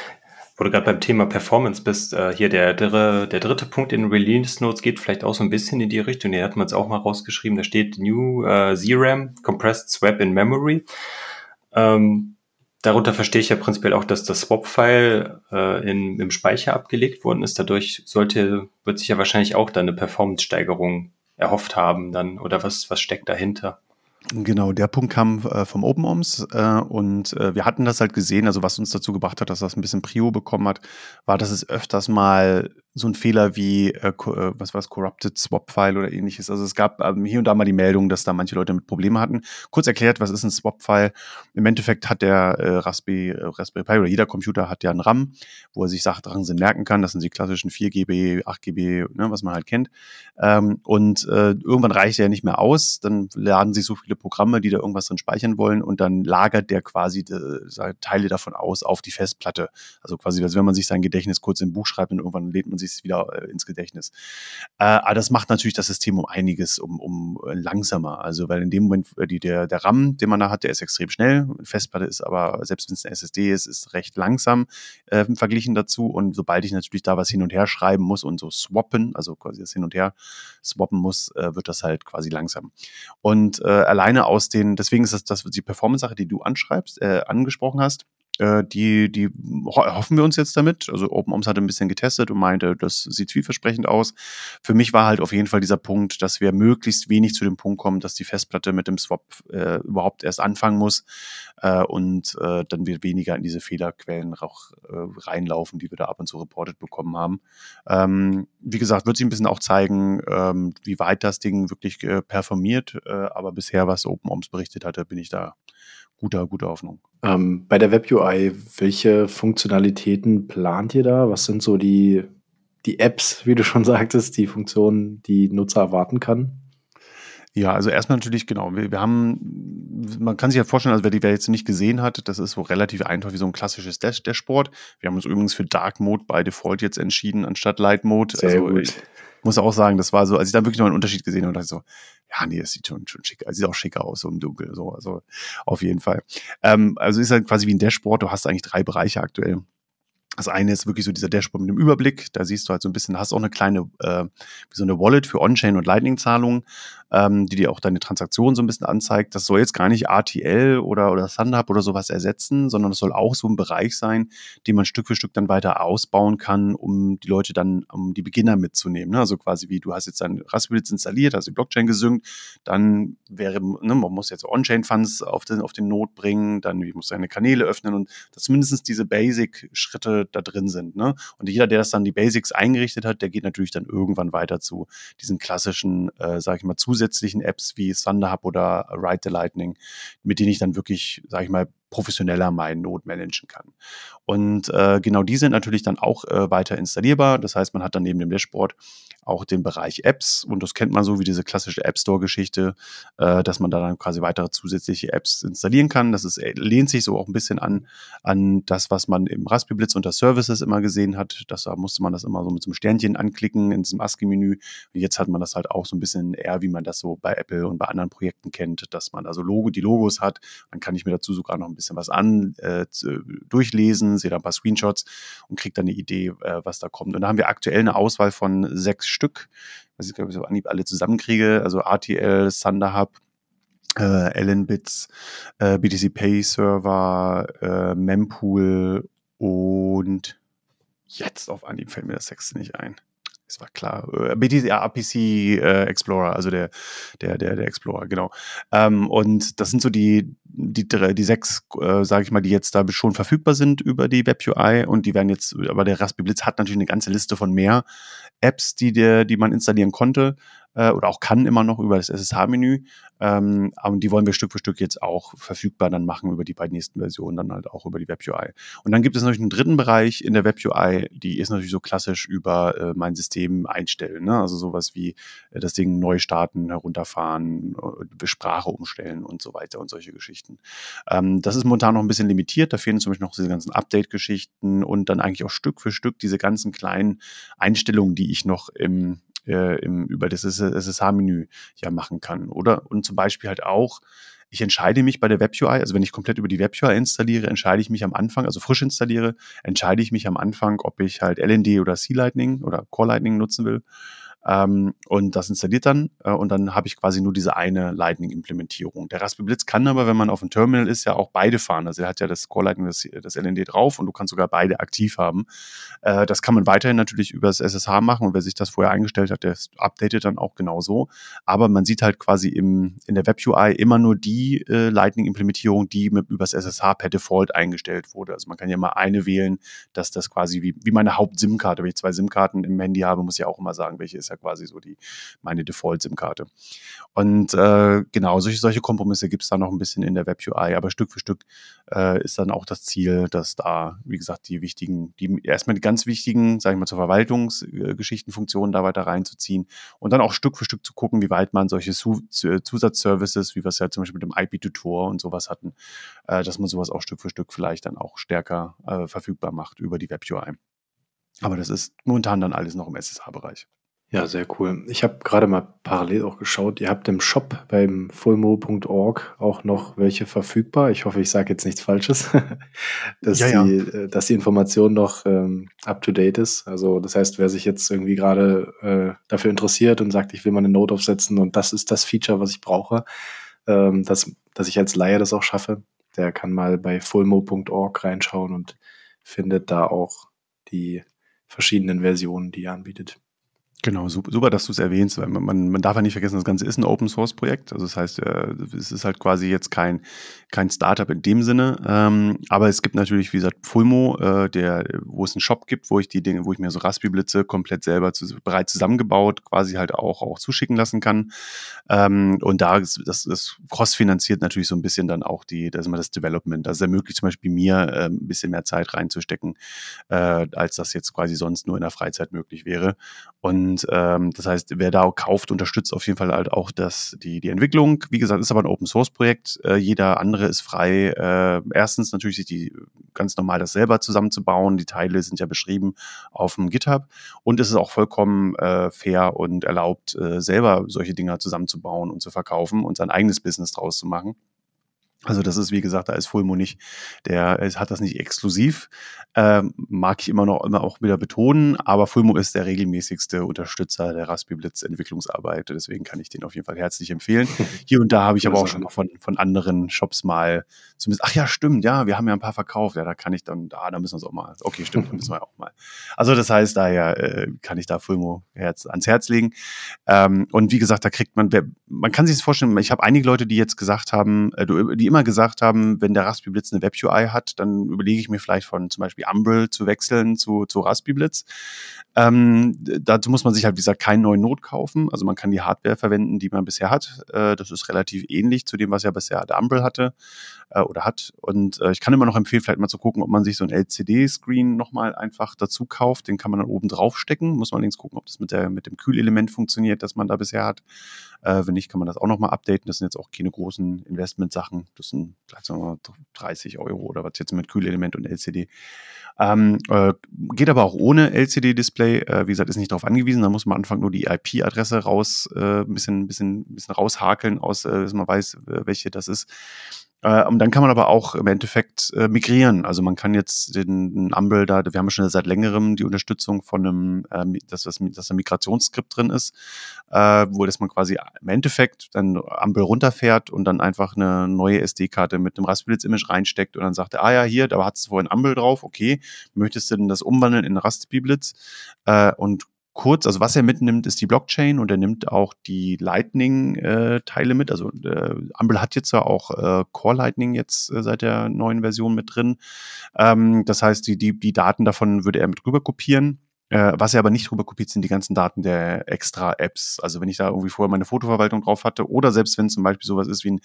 Wo du gerade beim Thema Performance bist, äh, hier der, der, der dritte Punkt in Release Notes geht vielleicht auch so ein bisschen in die Richtung. Den hat man es auch mal rausgeschrieben. Da steht New äh, ZRAM, Compressed Swap in Memory. Ähm, darunter verstehe ich ja prinzipiell auch, dass das Swap-File äh, im Speicher abgelegt worden ist. Dadurch sollte, wird sich ja wahrscheinlich auch dann eine Performance-Steigerung erhofft haben dann oder was, was steckt dahinter? Genau, der Punkt kam äh, vom OpenOMS äh, und äh, wir hatten das halt gesehen, also was uns dazu gebracht hat, dass das ein bisschen Prio bekommen hat, war, dass es öfters mal so ein Fehler wie, äh, äh was war es, Corrupted Swap-File oder ähnliches. Also es gab ähm, hier und da mal die Meldung, dass da manche Leute mit Probleme hatten. Kurz erklärt, was ist ein Swap-File? Im Endeffekt hat der äh, Raspberry, äh, Raspberry Pi oder jeder Computer hat ja einen RAM, wo er sich Sachen drin merken kann. Das sind die klassischen 4 GB, 8 GB, ne, was man halt kennt. Ähm, und äh, irgendwann reicht er ja nicht mehr aus. Dann laden sich so viele Programme, die da irgendwas drin speichern wollen und dann lagert der quasi äh, Teile davon aus auf die Festplatte. Also quasi, also wenn man sich sein Gedächtnis kurz im Buch schreibt und irgendwann lädt man sich es wieder äh, ins Gedächtnis. Äh, aber das macht natürlich das System um einiges um, um äh, langsamer. Also weil in dem Moment äh, die, der, der RAM, den man da hat, der ist extrem schnell. Festplatte ist aber, selbst wenn es eine SSD ist, ist recht langsam äh, verglichen dazu. Und sobald ich natürlich da was hin und her schreiben muss und so swappen, also quasi das hin und her swappen muss, äh, wird das halt quasi langsam. Und äh, alleine aus den, deswegen ist das, das die Performance-Sache, die du anschreibst, äh, angesprochen hast, die, die hoffen wir uns jetzt damit. Also OpenOMS hat ein bisschen getestet und meinte, das sieht vielversprechend aus. Für mich war halt auf jeden Fall dieser Punkt, dass wir möglichst wenig zu dem Punkt kommen, dass die Festplatte mit dem Swap äh, überhaupt erst anfangen muss äh, und äh, dann wird weniger in diese Fehlerquellen auch äh, reinlaufen, die wir da ab und zu reportet bekommen haben. Ähm, wie gesagt, wird sich ein bisschen auch zeigen, ähm, wie weit das Ding wirklich äh, performiert. Äh, aber bisher, was OpenOMS berichtet hatte, bin ich da guter, guter Hoffnung. Ähm, bei der Web-UI, welche Funktionalitäten plant ihr da? Was sind so die, die Apps, wie du schon sagtest, die Funktionen, die Nutzer erwarten kann? Ja, also erstmal natürlich, genau, wir, wir haben, man kann sich ja vorstellen, also wer die wer jetzt nicht gesehen hat, das ist so relativ einfach wie so ein klassisches Dash Dashboard. Wir haben uns übrigens für Dark Mode by Default jetzt entschieden, anstatt Light Mode. Sehr also gut. ich muss auch sagen, das war so, als ich da wirklich noch einen Unterschied gesehen habe, dachte ich so, ja, nee, das sieht schon, schon schick, sieht auch schicker aus, so im Dunkeln, so, also auf jeden Fall. Ähm, also ist halt quasi wie ein Dashboard, du hast eigentlich drei Bereiche aktuell. Das eine ist wirklich so dieser Dashboard mit dem Überblick. Da siehst du halt so ein bisschen, hast auch eine kleine, äh, wie so eine Wallet für On-Chain und Lightning-Zahlungen, ähm, die dir auch deine Transaktion so ein bisschen anzeigt. Das soll jetzt gar nicht RTL oder, oder ThunderHub oder sowas ersetzen, sondern das soll auch so ein Bereich sein, den man Stück für Stück dann weiter ausbauen kann, um die Leute dann, um die Beginner mitzunehmen. Ne? Also quasi wie du hast jetzt dein Raspberry installiert, hast die Blockchain gesynkt, dann wäre, ne, man muss jetzt On-Chain-Funds auf den, auf den Node bringen, dann muss deine Kanäle öffnen und dass zumindest diese Basic-Schritte da drin sind. Ne? Und jeder, der das dann die Basics eingerichtet hat, der geht natürlich dann irgendwann weiter zu diesen klassischen, äh, sag ich mal, zusätzlichen Apps wie ThunderHub oder Ride the Lightning, mit denen ich dann wirklich, sag ich mal, professioneller meinen Node managen kann. Und äh, genau die sind natürlich dann auch äh, weiter installierbar. Das heißt, man hat dann neben dem Dashboard auch den Bereich Apps und das kennt man so wie diese klassische App Store-Geschichte, äh, dass man da dann quasi weitere zusätzliche Apps installieren kann. Das ist, äh, lehnt sich so auch ein bisschen an, an das, was man im Raspberry Blitz unter Services immer gesehen hat. Das, da musste man das immer so mit so einem Sternchen anklicken in diesem ASCII-Menü. Jetzt hat man das halt auch so ein bisschen eher, wie man das so bei Apple und bei anderen Projekten kennt, dass man also Logo, die Logos hat. Dann kann ich mir dazu sogar noch ein bisschen was an, äh, durchlesen, sehe da ein paar Screenshots und kriege dann eine Idee, äh, was da kommt. Und da haben wir aktuell eine Auswahl von sechs Stück, was ich glaube ich so Anhieb alle zusammenkriege, also RTL, ThunderHub, äh, LNBits, äh, BTC Pay Server, äh, Mempool und jetzt auf Anhieb fällt mir das sechste nicht ein. Das war klar. Äh, BTC, ja, APC äh, Explorer, also der, der, der, der Explorer, genau. Ähm, und das sind so die, die, die sechs, äh, sage ich mal, die jetzt da schon verfügbar sind über die Web UI und die werden jetzt, aber der Raspberry Blitz hat natürlich eine ganze Liste von mehr Apps, die, der, die man installieren konnte. Äh, oder auch kann immer noch über das SSH-Menü. Ähm, und die wollen wir Stück für Stück jetzt auch verfügbar dann machen über die beiden nächsten Versionen, dann halt auch über die Web-UI. Und dann gibt es natürlich einen dritten Bereich in der Web-UI, die ist natürlich so klassisch über äh, mein System einstellen. Ne? Also sowas wie äh, das Ding neu starten, herunterfahren, äh, Sprache umstellen und so weiter und solche Geschichten. Ähm, das ist momentan noch ein bisschen limitiert. Da fehlen zum Beispiel noch diese ganzen Update-Geschichten und dann eigentlich auch Stück für Stück diese ganzen kleinen Einstellungen, die ich noch im, äh, im, über das SSH-Menü ja machen kann. Oder und zum Beispiel halt auch, ich entscheide mich bei der Web UI, also wenn ich komplett über die Web UI installiere, entscheide ich mich am Anfang, also frisch installiere, entscheide ich mich am Anfang, ob ich halt LND oder C-Lightning oder Core Lightning nutzen will. Ähm, und das installiert dann äh, und dann habe ich quasi nur diese eine Lightning-Implementierung. Der Raspberry Blitz kann aber, wenn man auf dem Terminal ist, ja auch beide fahren. Also er hat ja das Core Lightning, das, das LND drauf und du kannst sogar beide aktiv haben. Äh, das kann man weiterhin natürlich über das SSH machen und wer sich das vorher eingestellt hat, der updatet dann auch genauso. Aber man sieht halt quasi im, in der Web UI immer nur die äh, Lightning-Implementierung, die mit, über das SSH per Default eingestellt wurde. Also man kann ja mal eine wählen, dass das quasi wie, wie meine Haupt-SIM-Karte, wenn ich zwei SIM-Karten im Handy habe, muss ich ja auch immer sagen, welche ist ja quasi so die meine Default-SIM-Karte. Und äh, genau, solche, solche Kompromisse gibt es da noch ein bisschen in der Web-UI, aber Stück für Stück äh, ist dann auch das Ziel, dass da, wie gesagt, die wichtigen, die erstmal die ganz wichtigen, sage ich mal, zur Verwaltungsgeschichtenfunktionen da weiter reinzuziehen und dann auch Stück für Stück zu gucken, wie weit man solche Zusatzservices, wie wir es ja zum Beispiel mit dem IP-Tutor und sowas hatten, äh, dass man sowas auch Stück für Stück vielleicht dann auch stärker äh, verfügbar macht über die Web-UI. Aber das ist momentan dann alles noch im SSH-Bereich. Ja, sehr cool. Ich habe gerade mal parallel auch geschaut, ihr habt im Shop beim fullmo.org auch noch welche verfügbar. Ich hoffe, ich sage jetzt nichts Falsches, dass, ja, ja. Die, äh, dass die Information noch ähm, up-to-date ist. Also das heißt, wer sich jetzt irgendwie gerade äh, dafür interessiert und sagt, ich will mal eine Note aufsetzen und das ist das Feature, was ich brauche, ähm, dass, dass ich als Laie das auch schaffe, der kann mal bei fullmo.org reinschauen und findet da auch die verschiedenen Versionen, die ihr anbietet. Genau, super, dass du es erwähnst, weil man, man darf ja nicht vergessen, das Ganze ist ein Open Source Projekt. Also das heißt, äh, es ist halt quasi jetzt kein, kein Startup in dem Sinne. Ähm, aber es gibt natürlich, wie gesagt, Fulmo, äh, der, wo es einen Shop gibt, wo ich die Dinge, wo ich mir so Raspberry-Blitze komplett selber zu, bereits zusammengebaut, quasi halt auch, auch zuschicken lassen kann. Ähm, und da ist das, das cross-finanziert natürlich so ein bisschen dann auch die, das, ist immer das Development. Das ermöglicht zum Beispiel mir, äh, ein bisschen mehr Zeit reinzustecken, äh, als das jetzt quasi sonst nur in der Freizeit möglich wäre. Und ähm, das heißt, wer da kauft, unterstützt auf jeden Fall halt auch das, die, die Entwicklung. Wie gesagt, ist aber ein Open Source Projekt. Äh, jeder andere ist frei. Äh, erstens natürlich sich die ganz normal das selber zusammenzubauen. Die Teile sind ja beschrieben auf dem GitHub. Und es ist auch vollkommen äh, fair und erlaubt, äh, selber solche Dinger zusammenzubauen und zu verkaufen und sein eigenes Business draus zu machen. Also das ist, wie gesagt, da ist Fulmo nicht, der hat das nicht exklusiv, ähm, mag ich immer noch immer auch wieder betonen, aber Fulmo ist der regelmäßigste Unterstützer der Raspberry Blitz Entwicklungsarbeit, deswegen kann ich den auf jeden Fall herzlich empfehlen. Hier und da habe ich aber auch schon von, von anderen Shops mal zumindest, ach ja, stimmt, ja, wir haben ja ein paar verkauft, ja, da kann ich dann, ah, da müssen wir es auch mal, okay, stimmt, da müssen wir auch mal. Also das heißt, daher äh, kann ich da Fulmo Herz, ans Herz legen. Ähm, und wie gesagt, da kriegt man, man kann sich das vorstellen, ich habe einige Leute, die jetzt gesagt haben, äh, die immer gesagt haben, wenn der Raspberry Blitz eine Web UI hat, dann überlege ich mir vielleicht von zum Beispiel Umbrel zu wechseln zu, zu Raspberry Blitz. Ähm, dazu muss man sich halt, wie gesagt, keinen neuen Node kaufen. Also man kann die Hardware verwenden, die man bisher hat. Äh, das ist relativ ähnlich zu dem, was ja bisher der Umbrel hatte äh, oder hat. Und äh, ich kann immer noch empfehlen, vielleicht mal zu gucken, ob man sich so ein LCD-Screen nochmal einfach dazu kauft. Den kann man dann oben drauf stecken. Muss man allerdings gucken, ob das mit, der, mit dem Kühlelement funktioniert, das man da bisher hat. Äh, wenn nicht, kann man das auch nochmal updaten. Das sind jetzt auch keine großen Investmentsachen. Das sind vielleicht sagen wir mal 30 Euro oder was jetzt mit Kühlelement und LCD. Ähm, äh, geht aber auch ohne LCD-Display. Äh, wie gesagt, ist nicht darauf angewiesen. Da muss man am Anfang nur die IP-Adresse raus, äh, ein bisschen, bisschen, bisschen raushakeln, aus, äh, dass man weiß, äh, welche das ist. Äh, und dann kann man aber auch im Endeffekt äh, migrieren. Also man kann jetzt den, den da, wir haben schon seit längerem die Unterstützung von einem, äh, dass, das, dass ein Migrationsskript drin ist, wo das man quasi im Endeffekt dann Umbrel runterfährt und dann einfach eine neue SD-Karte mit einem Raspberry-Image reinsteckt und dann sagt ah ja, hier, da hat es vorhin Umbrel drauf, okay, möchtest du denn das umwandeln in Raspberry Blitz? Äh, und kurz, also was er mitnimmt, ist die Blockchain und er nimmt auch die Lightning-Teile äh, mit. Also äh, Umbrel hat jetzt ja auch äh, Core Lightning jetzt äh, seit der neuen Version mit drin. Ähm, das heißt, die, die, die Daten davon würde er mit rüber kopieren Äh, was ihr aber nicht rüber kopiert, sind die ganzen Daten der extra Apps. Also wenn ich da irgendwie vorher meine Fotoverwaltung drauf hatte oder selbst wenn zum Beispiel sowas ist wie ein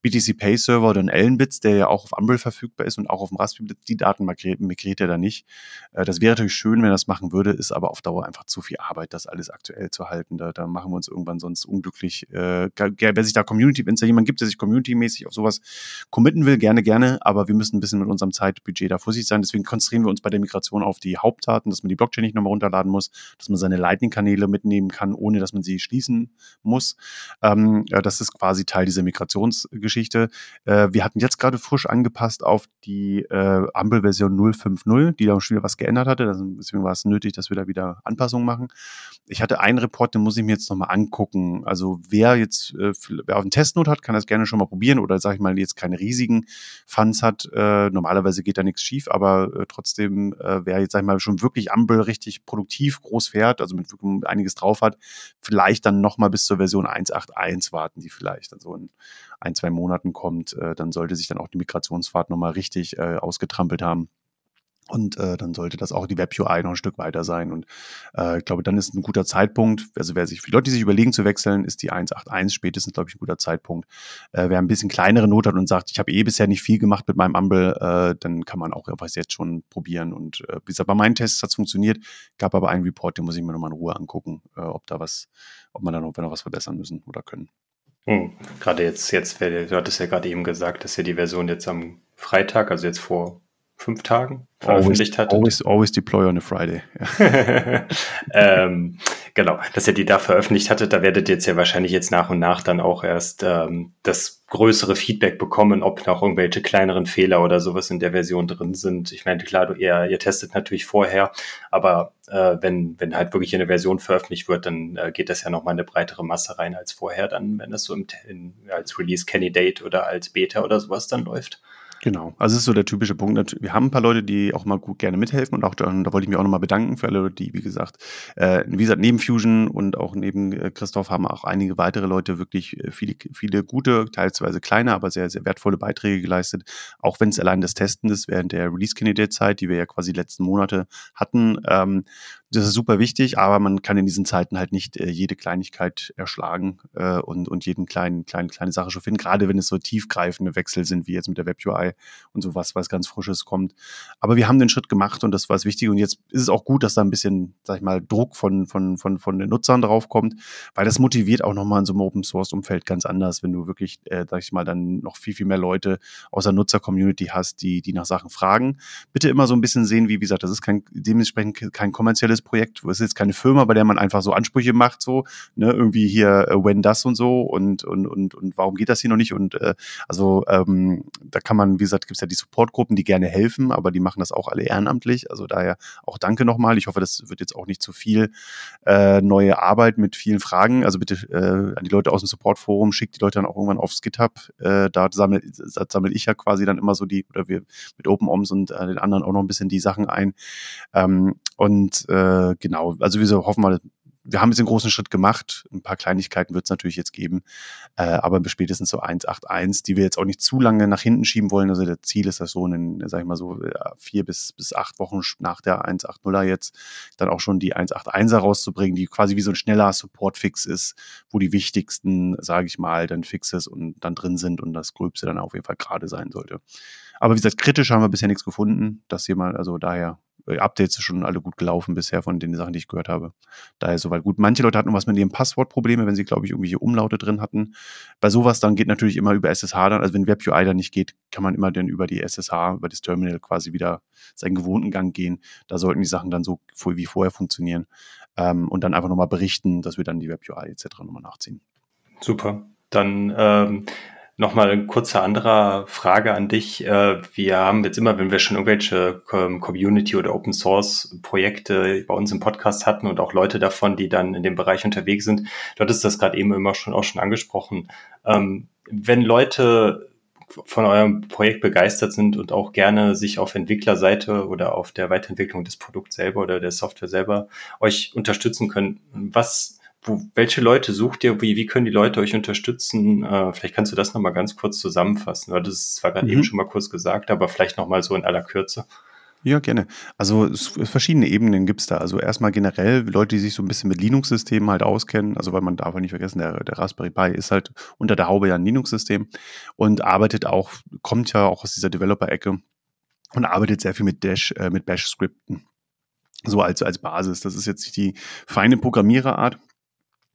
BTC Pay Server oder ein Ellenbits, der ja auch auf Umbrel verfügbar ist und auch auf dem Raspberry, die Daten migriert, migriert er da nicht. Äh, das wäre natürlich schön, wenn er das machen würde, ist aber auf Dauer einfach zu viel Arbeit, das alles aktuell zu halten. Da, da machen wir uns irgendwann sonst unglücklich. Äh, wer sich da Community, wenn es da jemand gibt, der sich community-mäßig auf sowas committen will, gerne, gerne, aber wir müssen ein bisschen mit unserem Zeitbudget da vorsichtig sein. Deswegen konzentrieren wir uns bei der Migration auf die Hauptdaten, dass man die Blockchain nicht nochmal runterladen muss, dass man seine Lightning-Kanäle mitnehmen kann, ohne dass man sie schließen muss. Ähm, ja, das ist quasi Teil dieser Migrationsgeschichte. Äh, wir hatten jetzt gerade frisch angepasst auf die äh, Ampel-Version 0.5.0, die da schon wieder was geändert hatte. Deswegen war es nötig, dass wir da wieder Anpassungen machen. Ich hatte einen Report, den muss ich mir jetzt nochmal angucken. Also wer jetzt, äh, wer auf einen Testnote hat, kann das gerne schon mal probieren oder sage ich mal, jetzt keine riesigen Funds hat. Äh, normalerweise geht da nichts schief, aber äh, trotzdem, äh, wer jetzt, sag ich mal, schon wirklich Ampel richtig produktiv groß fährt, also mit wirklich einiges drauf hat, vielleicht dann nochmal bis zur Version 1.8.1 warten, die vielleicht dann so in ein, zwei Monaten kommt. Äh, dann sollte sich dann auch die Migrationsfahrt nochmal richtig äh, ausgetrampelt haben. Und äh, dann sollte das auch die Web-UI noch ein Stück weiter sein. Und äh, ich glaube, dann ist ein guter Zeitpunkt, also wer sich, für Leute, die sich überlegen zu wechseln, ist die 1.8.1 spätestens, glaube ich, ein guter Zeitpunkt. Äh, wer ein bisschen kleinere Not hat und sagt, ich habe eh bisher nicht viel gemacht mit meinem Umble, äh, dann kann man auch was jetzt schon probieren. Und äh, wie gesagt, bei meinen Tests hat es funktioniert, gab aber einen Report, den muss ich mir nochmal in Ruhe angucken, äh, ob da was, ob man da noch, noch was verbessern müssen oder können. Hm. Gerade jetzt, jetzt, du hattest ja gerade eben gesagt, dass ihr die Version jetzt am Freitag, also jetzt vor fünf Tagen veröffentlicht hat. Always, always deploy on a Friday. Ja. ähm, genau, dass er die da veröffentlicht hatte, da werdet ihr jetzt ja wahrscheinlich jetzt nach und nach dann auch erst ähm, das größere Feedback bekommen, ob noch irgendwelche kleineren Fehler oder sowas in der Version drin sind. Ich meine, klar, du, ihr, ihr testet natürlich vorher, aber äh, wenn, wenn halt wirklich eine Version veröffentlicht wird, dann äh, geht das ja nochmal eine breitere Masse rein als vorher, dann, wenn das so im, in, als Release Candidate oder als Beta oder sowas dann läuft. Genau, also es ist so der typische Punkt. Wir haben ein paar Leute, die auch mal gut gerne mithelfen und auch da, da wollte ich mich auch nochmal bedanken für alle, die, wie gesagt, äh, wie gesagt, neben Fusion und auch neben äh, Christoph haben auch einige weitere Leute wirklich äh, viele, viele gute, teilweise kleine, aber sehr, sehr wertvolle Beiträge geleistet. Auch wenn es allein das Testen ist während der Release-Candidate-Zeit, die wir ja quasi die letzten Monate hatten. Ähm, das ist super wichtig, aber man kann in diesen Zeiten halt nicht äh, jede Kleinigkeit erschlagen äh, und, und jeden kleinen, kleinen, kleine Sache schon finden, gerade wenn es so tiefgreifende Wechsel sind, wie jetzt mit der Web UI und sowas, was ganz Frisches kommt. Aber wir haben den Schritt gemacht und das war das Wichtige. Und jetzt ist es auch gut, dass da ein bisschen, sag ich mal, Druck von, von, von, von den Nutzern drauf kommt, weil das motiviert auch nochmal in so einem Open Source Umfeld ganz anders, wenn du wirklich, äh, sag ich mal, dann noch viel, viel mehr Leute aus der Nutzer-Community hast, die, die nach Sachen fragen. Bitte immer so ein bisschen sehen, wie, wie gesagt, das ist kein, dementsprechend kein kommerzielles Projekt. Es ist jetzt keine Firma, bei der man einfach so Ansprüche macht, so, ne, irgendwie hier, äh, when das und so und, und, und, und warum geht das hier noch nicht? Und äh, also ähm, da kann man, wie gesagt, gibt es ja die Supportgruppen, die gerne helfen, aber die machen das auch alle ehrenamtlich. Also daher auch danke nochmal. Ich hoffe, das wird jetzt auch nicht zu viel äh, neue Arbeit mit vielen Fragen. Also bitte äh, an die Leute aus dem Supportforum, schickt die Leute dann auch irgendwann aufs GitHub. Äh, da sammle sammel ich ja quasi dann immer so die, oder wir mit OpenOms und äh, den anderen auch noch ein bisschen die Sachen ein. Ähm, und äh, äh, genau, also wir hoffen mal, wir haben jetzt den großen Schritt gemacht. Ein paar Kleinigkeiten wird es natürlich jetzt geben, äh, aber spätestens so 1.8.1, die wir jetzt auch nicht zu lange nach hinten schieben wollen. Also das Ziel ist das so, in, sag ich mal so, vier bis, bis acht Wochen nach der 1.8.0er jetzt dann auch schon die 1.8.1er rauszubringen, die quasi wie so ein schneller Support-Fix ist, wo die wichtigsten, sage ich mal, dann Fixes und dann drin sind und das Gröbste dann auf jeden Fall gerade sein sollte. Aber wie gesagt, kritisch haben wir bisher nichts gefunden, dass jemand, also daher äh, Updates sind schon alle gut gelaufen bisher von den Sachen, die ich gehört habe. Daher soweit gut. Manche Leute hatten was mit ihrem Passwortprobleme, wenn sie, glaube ich, irgendwelche Umlaute drin hatten. Bei sowas dann geht natürlich immer über SSH dann. Also wenn WebUI dann nicht geht, kann man immer dann über die SSH, über das Terminal quasi wieder seinen gewohnten Gang gehen. Da sollten die Sachen dann so wie vorher funktionieren. Ähm, und dann einfach nochmal berichten, dass wir dann die WebUI etc. nochmal nachziehen. Super. Dann ähm, Nochmal ein kurzer anderer Frage an dich. Äh, wir haben jetzt immer, wenn wir schon irgendwelche ähm, Community oder Open Source Projekte bei uns im Podcast hatten und auch Leute davon, die dann in dem Bereich unterwegs sind, dort ist das gerade eben immer schon auch schon angesprochen. Ähm, wenn Leute von eurem Projekt begeistert sind und auch gerne sich auf Entwicklerseite oder auf der Weiterentwicklung des Produkts selber oder der Software selber euch unterstützen können, was wo, welche Leute sucht ihr? Wie, wie können die Leute euch unterstützen? Äh, vielleicht kannst du das nochmal ganz kurz zusammenfassen. Weil das ist zwar gerade mhm. eben schon mal kurz gesagt, aber vielleicht nochmal so in aller Kürze. Ja, gerne. Also verschiedene Ebenen gibt es da. Also erstmal generell Leute, die sich so ein bisschen mit Linux-Systemen halt auskennen, also weil man darf nicht vergessen, der, der Raspberry Pi ist halt unter der Haube ja ein Linux-System und arbeitet auch, kommt ja auch aus dieser Developer-Ecke und arbeitet sehr viel mit Dash, äh, mit Bash-Skripten. So als, als Basis. Das ist jetzt nicht die feine Programmiererart.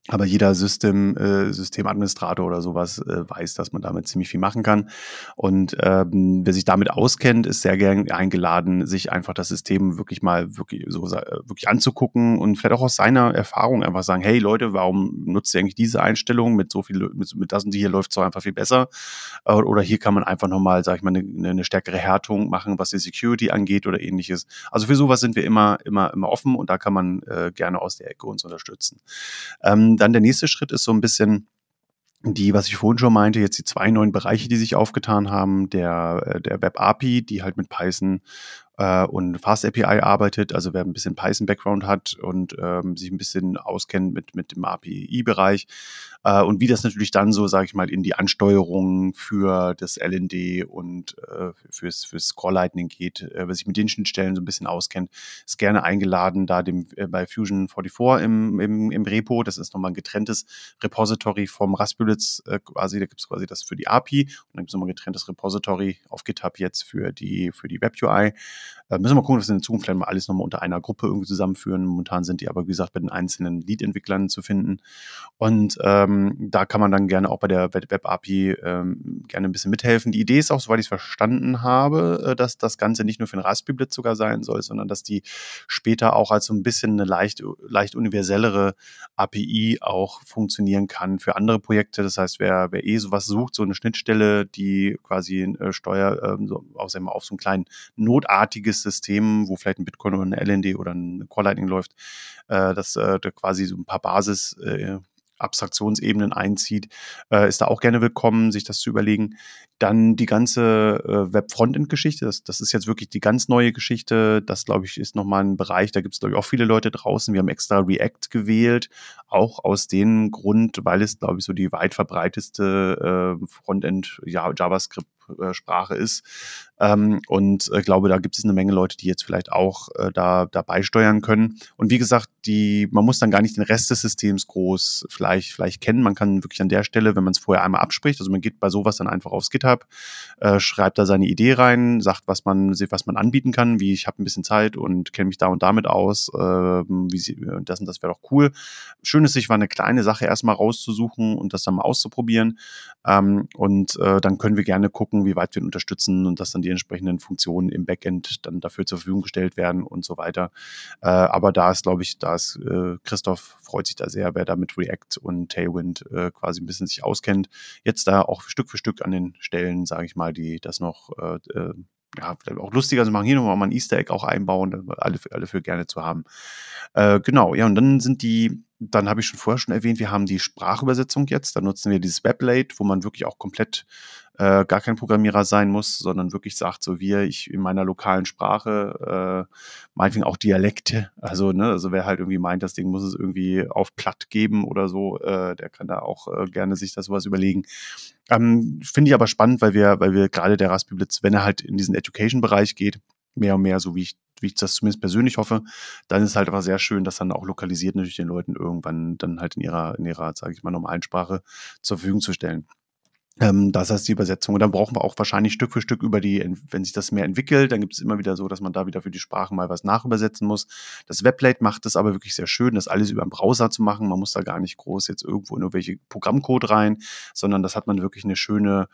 Aber jeder System, äh, Systemadministrator oder sowas äh, weiß, dass man damit ziemlich viel machen kann. Und ähm, wer sich damit auskennt, ist sehr gern eingeladen, sich einfach das System wirklich mal wirklich so äh, wirklich anzugucken und vielleicht auch aus seiner Erfahrung einfach sagen, hey Leute, warum nutzt ihr eigentlich diese Einstellung mit so viel, mit, mit das und die hier läuft es einfach viel besser. Äh, oder hier kann man einfach nochmal, sag ich mal, eine, eine stärkere Härtung machen, was die Security angeht oder ähnliches. Also für sowas sind wir immer, immer, immer offen und da kann man äh, gerne aus der Ecke uns unterstützen. Ähm, dann der nächste Schritt ist so ein bisschen die, was ich vorhin schon meinte, jetzt die zwei neuen Bereiche, die sich aufgetan haben, der, äh, der Web API, die halt mit Python äh, und Fast API arbeitet, also wer ein bisschen Python-Background hat und ähm, sich ein bisschen auskennt mit, mit dem API-Bereich äh, und wie das natürlich dann so, sage ich mal, in die Ansteuerung für das LND und äh, fürs, fürs Core Lightning geht, äh, wer sich mit den Schnittstellen so ein bisschen auskennt, ist gerne eingeladen, da dem, äh, bei Fusion 44 im, im, im Repo, das ist nochmal ein getrenntes Repository vom Raspberry äh, quasi, da gibt es quasi das für die API und dann gibt es nochmal ein getrenntes Repository auf GitHub jetzt für die, für die Web UI. Äh, müssen wir gucken, dass wir in Zukunft vielleicht mal alles nochmal unter einer Gruppe irgendwie zusammenführen. Momentan sind die aber, wie gesagt, bei den einzelnen Lead-Entwicklern zu finden. Und ähm, da kann man dann gerne auch bei der Web-API ähm, gerne ein bisschen mithelfen. Die Idee ist auch, soweit ich es verstanden habe, äh, dass das Ganze nicht nur für den Raspberry-Blitz sogar sein soll, sondern dass die später auch als so ein bisschen eine leicht, leicht universellere API auch funktionieren kann für andere Projekte. Das heißt, wer, wer eh sowas sucht, so eine Schnittstelle, die quasi äh, Steuer äh, so, auf, auf so ein kleinen notartiges System, wo vielleicht ein Bitcoin oder eine LND oder ein Core Lightning läuft, äh, dass äh, da quasi so ein paar Basis äh, Abstraktionsebenen einzieht, äh, ist da auch gerne willkommen, sich das zu überlegen. Dann die ganze äh, Web-Frontend-Geschichte, das, das ist jetzt wirklich die ganz neue Geschichte. Das, glaube ich, ist nochmal ein Bereich, da gibt es, glaube ich, auch viele Leute draußen. Wir haben extra React gewählt, auch aus dem Grund, weil es, glaube ich, so die weit verbreiteste äh, Frontend-JavaScript Sprache ist. Ähm, und ich äh, glaube, da gibt es eine Menge Leute, die jetzt vielleicht auch äh, da dabei steuern können. Und wie gesagt, die, man muss dann gar nicht den Rest des Systems groß vielleicht, vielleicht kennen. Man kann wirklich an der Stelle, wenn man es vorher einmal abspricht, also man geht bei sowas dann einfach aufs GitHub, äh, schreibt da seine Idee rein, sagt, was man, was man anbieten kann, wie ich habe ein bisschen Zeit und kenne mich da und damit aus, äh, wie sie, das und das wäre doch cool. Schön ist, sich mal eine kleine Sache erstmal rauszusuchen und das dann mal auszuprobieren. Ähm, und äh, dann können wir gerne gucken, wie weit wir unterstützen und dass dann die entsprechenden Funktionen im Backend dann dafür zur Verfügung gestellt werden und so weiter. Äh, aber da ist, glaube ich, da ist äh, Christoph freut sich da sehr, wer da mit React und Tailwind äh, quasi ein bisschen sich auskennt. Jetzt da auch Stück für Stück an den Stellen, sage ich mal, die das noch äh, äh ja, auch lustiger zu machen, hier nochmal mal ein Easter Egg auch einbauen, alle, alle für gerne zu haben. Äh, genau, ja, und dann sind die, dann habe ich schon vorher schon erwähnt, wir haben die Sprachübersetzung jetzt, da nutzen wir dieses Weblate, wo man wirklich auch komplett äh, gar kein Programmierer sein muss, sondern wirklich sagt, so wie ich in meiner lokalen Sprache, äh, meinetwegen auch Dialekte, also, ne, also wer halt irgendwie meint, das Ding muss es irgendwie auf platt geben oder so, äh, der kann da auch äh, gerne sich das sowas überlegen. Ähm, Finde ich aber spannend, weil wir, weil wir gerade der Raspberry Blitz, wenn er halt in diesen Education-Bereich geht, mehr und mehr, so wie ich, wie ich das zumindest persönlich hoffe, dann ist halt aber sehr schön, dass dann auch lokalisiert natürlich den Leuten irgendwann dann halt in ihrer, in ihrer, sage ich mal, normalen Sprache zur Verfügung zu stellen. Ähm, das heißt die Übersetzung. Und dann brauchen wir auch wahrscheinlich Stück für Stück über die, wenn sich das mehr entwickelt, dann gibt es immer wieder so, dass man da wieder für die Sprachen mal was nachübersetzen muss. Das Weblate macht es aber wirklich sehr schön, das alles über den Browser zu machen. Man muss da gar nicht groß jetzt irgendwo in irgendwelche Programmcode rein, sondern das hat man wirklich eine schöne,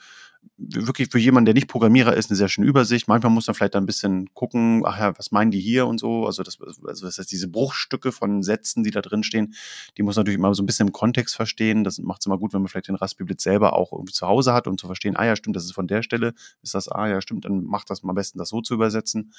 wirklich für jemanden, der nicht Programmierer ist, eine sehr schöne Übersicht. Manchmal muss man vielleicht ein bisschen gucken, ach ja, was meinen die hier und so. Also das, also das heißt, diese Bruchstücke von Sätzen, die da drin stehen, die muss man natürlich immer so ein bisschen im Kontext verstehen. Das macht es immer gut, wenn man vielleicht den Raspberry Blitz selber auch irgendwie zu Hause hat, um zu verstehen, ah ja, stimmt, das ist von der Stelle, ist das, ah ja, stimmt, dann macht das mal am besten, das so zu übersetzen.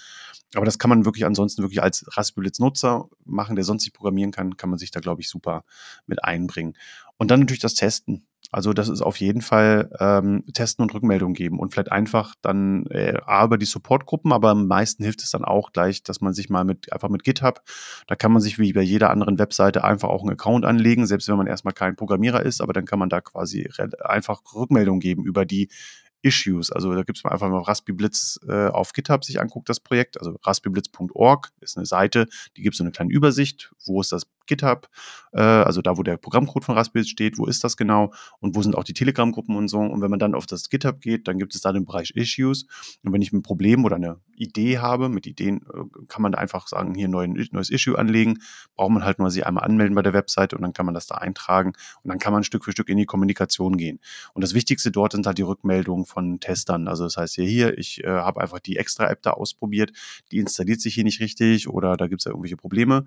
Aber das kann man wirklich ansonsten wirklich als Raspberry Blitz Nutzer machen, der sonst nicht programmieren kann, kann man sich da, glaube ich, super mit einbringen. Und dann natürlich das Testen. Also das ist auf jeden Fall ähm, Testen und Rückmeldungen geben und vielleicht einfach dann äh, A, über die Supportgruppen, aber am meisten hilft es dann auch gleich, dass man sich mal mit einfach mit GitHub, da kann man sich wie bei jeder anderen Webseite einfach auch einen Account anlegen, selbst wenn man erstmal kein Programmierer ist, aber dann kann man da quasi einfach Rückmeldungen geben über die Issues. Also da gibt es einfach mal Raspberry Blitz äh, auf GitHub sich anguckt, das Projekt. Also raspberryblitz.org ist eine Seite, die gibt so eine kleine Übersicht, wo ist das GitHub, äh, also da, wo der Programmcode von Raspberry steht, wo ist das genau und wo sind auch die Telegram-Gruppen und so. Und wenn man dann auf das GitHub geht, dann gibt es da den Bereich Issues. Und wenn ich ein Problem oder eine Idee habe, mit Ideen äh, kann man da einfach sagen, hier ein neues Issue anlegen, braucht man halt nur sie einmal anmelden bei der Webseite und dann kann man das da eintragen und dann kann man Stück für Stück in die Kommunikation gehen. Und das Wichtigste dort sind halt die Rückmeldungen von Testern. Also das heißt hier, hier ich äh, habe einfach die extra App da ausprobiert, die installiert sich hier nicht richtig oder da gibt es ja irgendwelche Probleme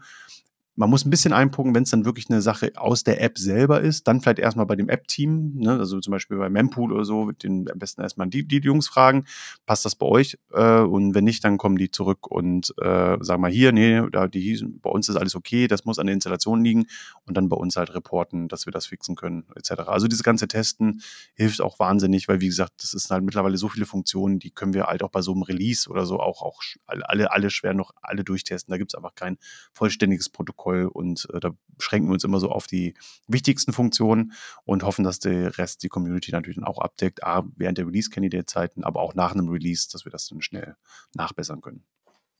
man muss ein bisschen einpucken, wenn es dann wirklich eine Sache aus der App selber ist, dann vielleicht erstmal bei dem App-Team, ne? also zum Beispiel bei Mempool oder so, den am besten erstmal die, die Jungs fragen, passt das bei euch? Äh, und wenn nicht, dann kommen die zurück und äh, sagen mal hier, nee, da die, bei uns ist alles okay, das muss an der Installation liegen und dann bei uns halt reporten, dass wir das fixen können, etc. Also dieses ganze Testen hilft auch wahnsinnig, weil wie gesagt, das ist halt mittlerweile so viele Funktionen, die können wir halt auch bei so einem Release oder so auch, auch alle, alle schwer noch alle durchtesten. Da gibt es einfach kein vollständiges Protokoll Protokoll und äh, da beschränken wir uns immer so auf die wichtigsten Funktionen und hoffen, dass der Rest die Community natürlich dann auch abdeckt, A, während der Release-Candidate-Zeiten, aber auch nach einem Release, dass wir das dann schnell nachbessern können.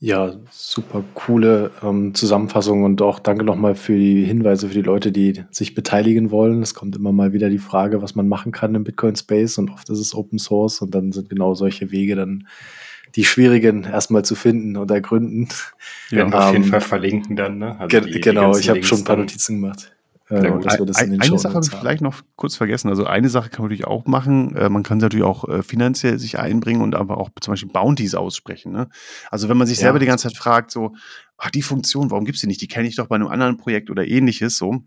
Ja, super coole ähm, Zusammenfassung und auch danke nochmal für die Hinweise für die Leute, die sich beteiligen wollen. Es kommt immer mal wieder die Frage, was man machen kann im Bitcoin Space und oft ist es Open Source und dann sind genau solche Wege dann die schwierigen erstmal zu finden und ergründen. Ja, ähm, auf jeden Fall verlinken dann. Ne? Also ge die, genau, die ich habe schon ein paar Notizen gemacht. Äh, ein, eine Sache habe ich vielleicht noch kurz vergessen. Also eine Sache kann man natürlich auch machen. Äh, man kann natürlich auch äh, finanziell sich einbringen und aber auch zum Beispiel Bounties aussprechen. Ne? Also wenn man sich ja. selber die ganze Zeit fragt, so, ach, die Funktion, warum gibt es die nicht? Die kenne ich doch bei einem anderen Projekt oder ähnliches. So,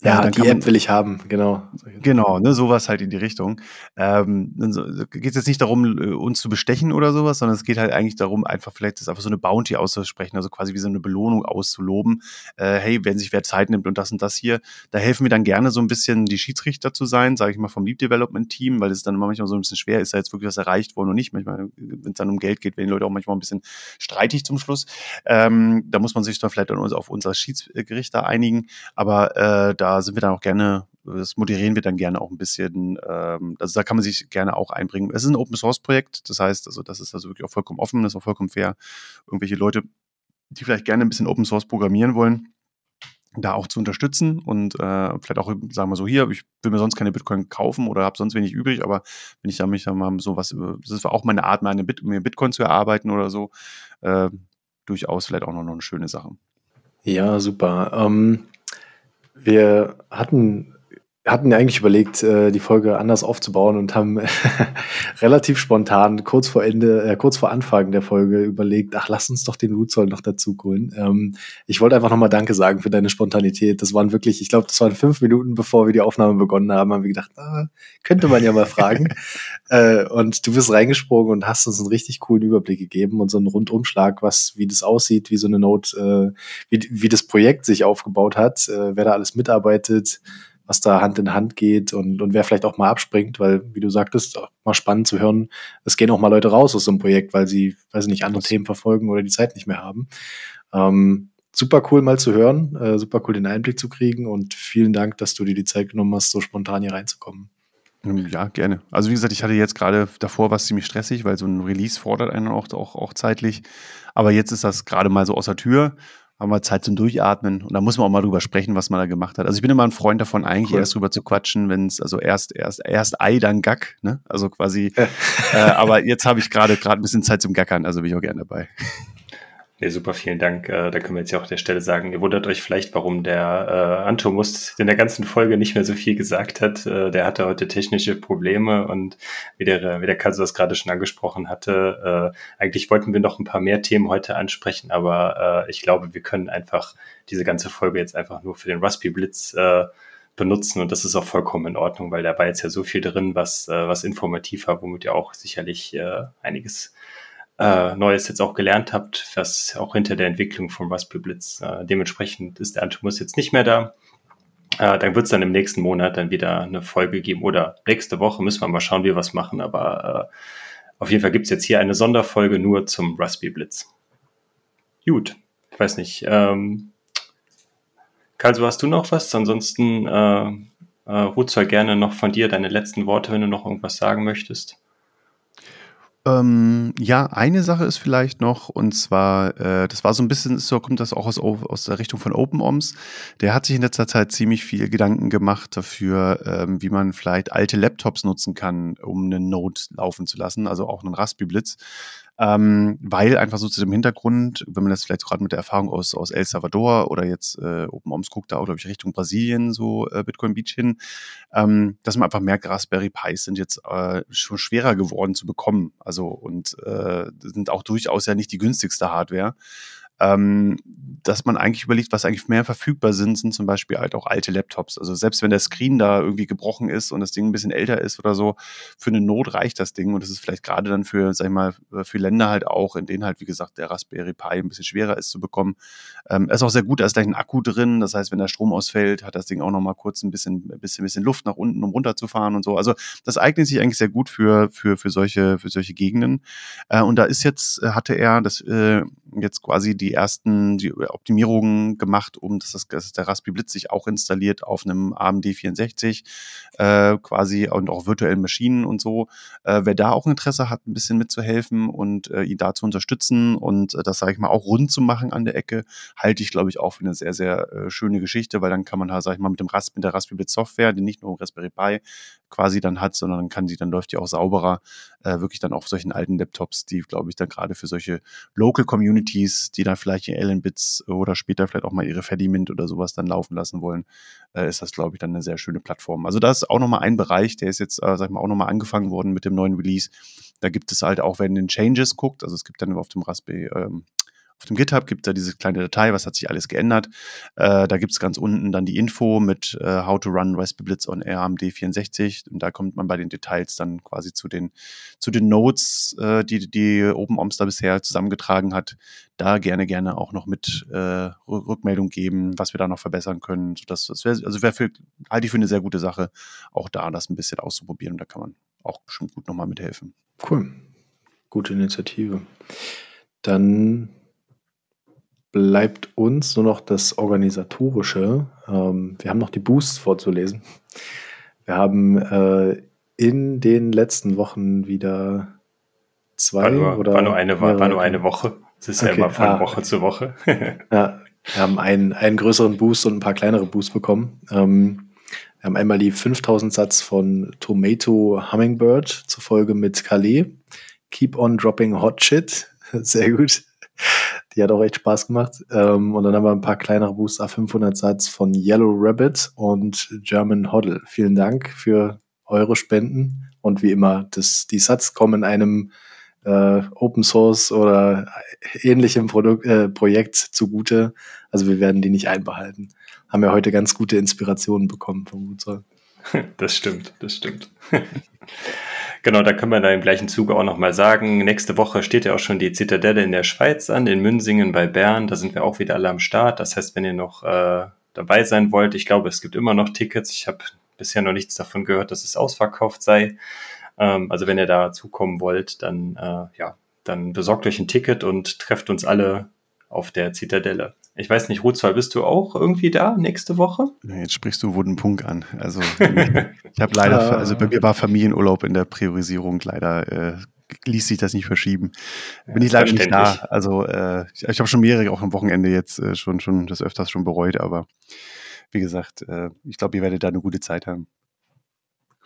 ja, ja die App will ich haben, genau. Genau, ne, sowas halt in die Richtung. Ähm, so, geht es jetzt nicht darum, äh, uns zu bestechen oder sowas, sondern es geht halt eigentlich darum, einfach vielleicht das einfach so eine Bounty auszusprechen, also quasi wie so eine Belohnung auszuloben. Äh, hey, wenn sich wer Zeit nimmt und das und das hier, da helfen wir dann gerne so ein bisschen die Schiedsrichter zu sein, sage ich mal, vom Lead Development Team, weil es dann manchmal so ein bisschen schwer ist, da jetzt wirklich was erreicht worden und nicht. Manchmal, wenn es dann um Geld geht, werden die Leute auch manchmal ein bisschen streitig zum Schluss. Ähm, da muss man sich dann vielleicht auf unser Schiedsgerichter einigen, aber äh, da sind wir dann auch gerne, das moderieren wir dann gerne auch ein bisschen. Ähm, also da kann man sich gerne auch einbringen. Es ist ein Open Source Projekt, das heißt, also das ist also wirklich auch vollkommen offen, das ist auch vollkommen fair. Irgendwelche Leute, die vielleicht gerne ein bisschen Open Source programmieren wollen, da auch zu unterstützen und äh, vielleicht auch, sagen wir so, hier, ich will mir sonst keine Bitcoin kaufen oder habe sonst wenig übrig, aber wenn ich da mich dann mal so was, das ist auch meine Art, meine Bit, mir Bitcoin zu erarbeiten oder so, äh, durchaus vielleicht auch noch eine schöne Sache. Ja, super. Ähm, wir hatten hatten ja eigentlich überlegt, äh, die Folge anders aufzubauen und haben relativ spontan kurz vor Ende, äh, kurz vor Anfang der Folge überlegt, ach, lass uns doch den Rootzoll noch dazu holen. Ähm, ich wollte einfach nochmal Danke sagen für deine Spontanität. Das waren wirklich, ich glaube, das waren fünf Minuten, bevor wir die Aufnahme begonnen haben, haben wir gedacht, ah, könnte man ja mal fragen. äh, und du bist reingesprungen und hast uns einen richtig coolen Überblick gegeben und so einen Rundumschlag, was, wie das aussieht, wie so eine Note, äh, wie, wie das Projekt sich aufgebaut hat, äh, wer da alles mitarbeitet, was da Hand in Hand geht und, und wer vielleicht auch mal abspringt, weil, wie du sagtest, auch mal spannend zu hören, es gehen auch mal Leute raus aus so einem Projekt, weil sie, weiß ich nicht, andere Themen verfolgen oder die Zeit nicht mehr haben. Ähm, super cool mal zu hören, äh, super cool den Einblick zu kriegen und vielen Dank, dass du dir die Zeit genommen hast, so spontan hier reinzukommen. Ja, gerne. Also wie gesagt, ich hatte jetzt gerade davor was ziemlich stressig, weil so ein Release fordert einen auch, auch, auch zeitlich. Aber jetzt ist das gerade mal so außer Tür haben wir Zeit zum Durchatmen und da muss man auch mal drüber sprechen, was man da gemacht hat. Also ich bin immer ein Freund davon, eigentlich cool. erst drüber zu quatschen, wenn es also erst erst erst Ei, dann Gack, ne? Also quasi. äh, aber jetzt habe ich gerade gerade ein bisschen Zeit zum Gackern, also bin ich auch gerne dabei. Nee, super, vielen Dank. Äh, da können wir jetzt ja auch der Stelle sagen, ihr wundert euch vielleicht, warum der äh, Antomus in der ganzen Folge nicht mehr so viel gesagt hat. Äh, der hatte heute technische Probleme und wie der, wie der Kaso das gerade schon angesprochen hatte, äh, eigentlich wollten wir noch ein paar mehr Themen heute ansprechen, aber äh, ich glaube, wir können einfach diese ganze Folge jetzt einfach nur für den Raspberry Blitz äh, benutzen und das ist auch vollkommen in Ordnung, weil da war jetzt ja so viel drin, was, äh, was informativ war, womit ihr auch sicherlich äh, einiges äh, Neues jetzt auch gelernt habt, was auch hinter der Entwicklung von Raspberry Blitz. Äh, dementsprechend ist der Antimus jetzt nicht mehr da. Äh, dann wird es dann im nächsten Monat dann wieder eine Folge geben oder nächste Woche müssen wir mal schauen, wie wir was machen. Aber äh, auf jeden Fall gibt es jetzt hier eine Sonderfolge nur zum Raspberry Blitz. Gut, ich weiß nicht. Ähm, Karl, hast du noch was? Ansonsten äh, äh, Ruth soll gerne noch von dir deine letzten Worte, wenn du noch irgendwas sagen möchtest. Ähm, ja, eine Sache ist vielleicht noch, und zwar, äh, das war so ein bisschen, so kommt das auch aus, aus der Richtung von OpenOMS. Der hat sich in letzter Zeit ziemlich viel Gedanken gemacht dafür, ähm, wie man vielleicht alte Laptops nutzen kann, um einen Node laufen zu lassen, also auch einen Raspberry Blitz ähm, weil einfach so zu dem Hintergrund, wenn man das vielleicht gerade mit der Erfahrung aus, aus El Salvador oder jetzt äh, OpenOMS guckt, da auch, glaube ich, Richtung Brasilien, so äh, Bitcoin Beach hin, ähm, dass man einfach merkt, Raspberry Pis sind jetzt äh, schon schwerer geworden zu bekommen. Also und äh, sind auch durchaus ja nicht die günstigste Hardware ähm, dass man eigentlich überlegt, was eigentlich mehr verfügbar sind, sind zum Beispiel halt auch alte Laptops. Also selbst wenn der Screen da irgendwie gebrochen ist und das Ding ein bisschen älter ist oder so, für eine Not reicht das Ding und das ist vielleicht gerade dann für, sag ich mal, für Länder halt auch, in denen halt, wie gesagt, der Raspberry Pi ein bisschen schwerer ist zu bekommen. Ähm, ist auch sehr gut, da ist gleich ein Akku drin, das heißt, wenn der Strom ausfällt, hat das Ding auch nochmal kurz ein bisschen, ein bisschen, bisschen Luft nach unten, um runterzufahren und so. Also das eignet sich eigentlich sehr gut für, für, für solche, für solche Gegenden. Äh, und da ist jetzt, äh, hatte er das äh, jetzt quasi die ersten die Optimierungen gemacht, um dass, das, dass der Raspberry Blitz sich auch installiert auf einem AMD 64 äh, quasi und auch virtuellen Maschinen und so. Äh, wer da auch Interesse hat, ein bisschen mitzuhelfen und äh, ihn da zu unterstützen und äh, das, sage ich mal, auch rund zu machen an der Ecke, halte ich, glaube ich, auch für eine sehr, sehr äh, schöne Geschichte, weil dann kann man halt, sage ich mal, mit dem Rasp mit der Raspberry Blitz Software, die nicht nur Raspberry Pi quasi dann hat, sondern kann sie, dann läuft die auch sauberer, äh, wirklich dann auf solchen alten Laptops, die, glaube ich, dann gerade für solche Local Communities, die dann vielleicht Allen Bits oder später vielleicht auch mal ihre Fedimint oder sowas dann laufen lassen wollen, äh, ist das, glaube ich, dann eine sehr schöne Plattform. Also da ist auch nochmal ein Bereich, der ist jetzt, äh, sag ich mal, auch nochmal angefangen worden mit dem neuen Release. Da gibt es halt auch, wenn den Changes guckt, also es gibt dann auf dem Raspberry ähm, auf dem GitHub gibt es da diese kleine Datei, was hat sich alles geändert. Äh, da gibt es ganz unten dann die Info mit äh, How to Run Raspberry Blitz on ARMD 64 und da kommt man bei den Details dann quasi zu den, zu den Notes, äh, die, die OpenOMS da bisher zusammengetragen hat. Da gerne, gerne auch noch mit äh, Rückmeldung geben, was wir da noch verbessern können. Sodass, das wäre, also wäre für, halte ich für eine sehr gute Sache, auch da das ein bisschen auszuprobieren. Da kann man auch bestimmt gut nochmal mithelfen. Cool. Gute Initiative. Dann bleibt uns nur noch das Organisatorische. Ähm, wir haben noch die Boosts vorzulesen. Wir haben äh, in den letzten Wochen wieder zwei war nur, oder war nur, eine, war, war nur eine Woche. Es ist okay. ja immer von ah. Woche zu Woche. ja, wir haben einen, einen größeren Boost und ein paar kleinere Boosts bekommen. Ähm, wir haben einmal die 5000 Satz von Tomato Hummingbird zur Folge mit Calais. Keep on dropping hot shit. Sehr gut. Die hat auch echt Spaß gemacht. Ähm, und dann haben wir ein paar kleinere Booster, 500 Satz von Yellow Rabbit und German Hoddle. Vielen Dank für eure Spenden. Und wie immer, das, die Satz kommen einem äh, Open Source oder ähnlichem Produkt, äh, Projekt zugute. Also wir werden die nicht einbehalten. Haben ja heute ganz gute Inspirationen bekommen vom. Das stimmt, das stimmt. Genau, da können wir da im gleichen Zuge auch nochmal sagen, nächste Woche steht ja auch schon die Zitadelle in der Schweiz an, in Münsingen bei Bern. Da sind wir auch wieder alle am Start. Das heißt, wenn ihr noch äh, dabei sein wollt, ich glaube, es gibt immer noch Tickets. Ich habe bisher noch nichts davon gehört, dass es ausverkauft sei. Ähm, also wenn ihr da zukommen wollt, dann äh, ja, dann besorgt euch ein Ticket und trefft uns alle auf der Zitadelle. Ich weiß nicht, Rutzwall, bist du auch irgendwie da nächste Woche? Jetzt sprichst du wunden Punkt an. Also ich habe leider, also bei mir war Familienurlaub in der Priorisierung leider. Äh, ließ sich das nicht verschieben. Bin ich leider nicht da. Also äh, ich habe schon mehrere auch am Wochenende jetzt äh, schon schon das öfters schon bereut, aber wie gesagt, äh, ich glaube, ihr werdet da eine gute Zeit haben.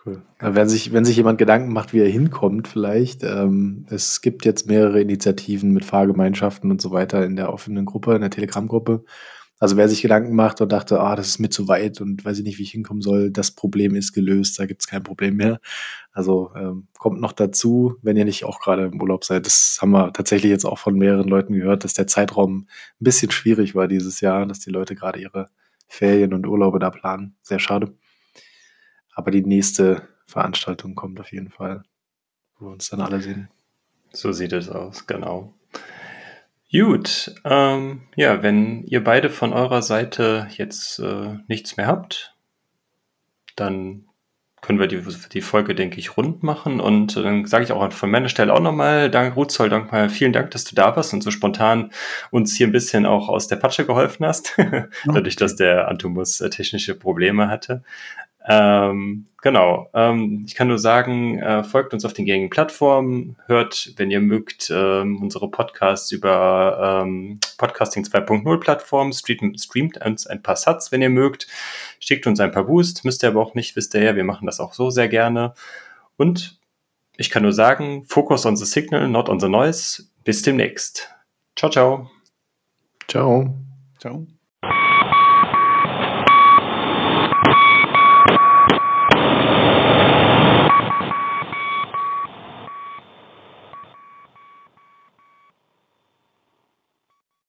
Cool. Wenn sich, wenn sich jemand Gedanken macht, wie er hinkommt, vielleicht. Ähm, es gibt jetzt mehrere Initiativen mit Fahrgemeinschaften und so weiter in der offenen Gruppe, in der Telegram-Gruppe. Also wer sich Gedanken macht und dachte, ah, das ist mir zu weit und weiß ich nicht, wie ich hinkommen soll, das Problem ist gelöst, da gibt es kein Problem mehr. Also ähm, kommt noch dazu, wenn ihr nicht auch gerade im Urlaub seid. Das haben wir tatsächlich jetzt auch von mehreren Leuten gehört, dass der Zeitraum ein bisschen schwierig war dieses Jahr, dass die Leute gerade ihre Ferien und Urlaube da planen. Sehr schade. Aber die nächste Veranstaltung kommt auf jeden Fall, wo wir uns dann alle sehen. So sieht es aus, genau. Gut, ähm, ja, wenn ihr beide von eurer Seite jetzt äh, nichts mehr habt, dann können wir die, die Folge, denke ich, rund machen. Und dann sage ich auch von meiner Stelle auch nochmal, dank Ruzoll, dank mal, vielen Dank, dass du da warst und so spontan uns hier ein bisschen auch aus der Patsche geholfen hast, dadurch, dass der Antumus äh, technische Probleme hatte. Ähm, genau. Ähm, ich kann nur sagen, äh, folgt uns auf den gängigen Plattformen, hört, wenn ihr mögt, ähm, unsere Podcasts über ähm, Podcasting 2.0 Plattformen, streamt, streamt uns ein paar Sats, wenn ihr mögt, schickt uns ein paar Boost, müsst ihr aber auch nicht, wisst ihr ja, wir machen das auch so sehr gerne. Und ich kann nur sagen, focus on the signal, not on the noise. Bis demnächst. Ciao, ciao. Ciao. Ciao.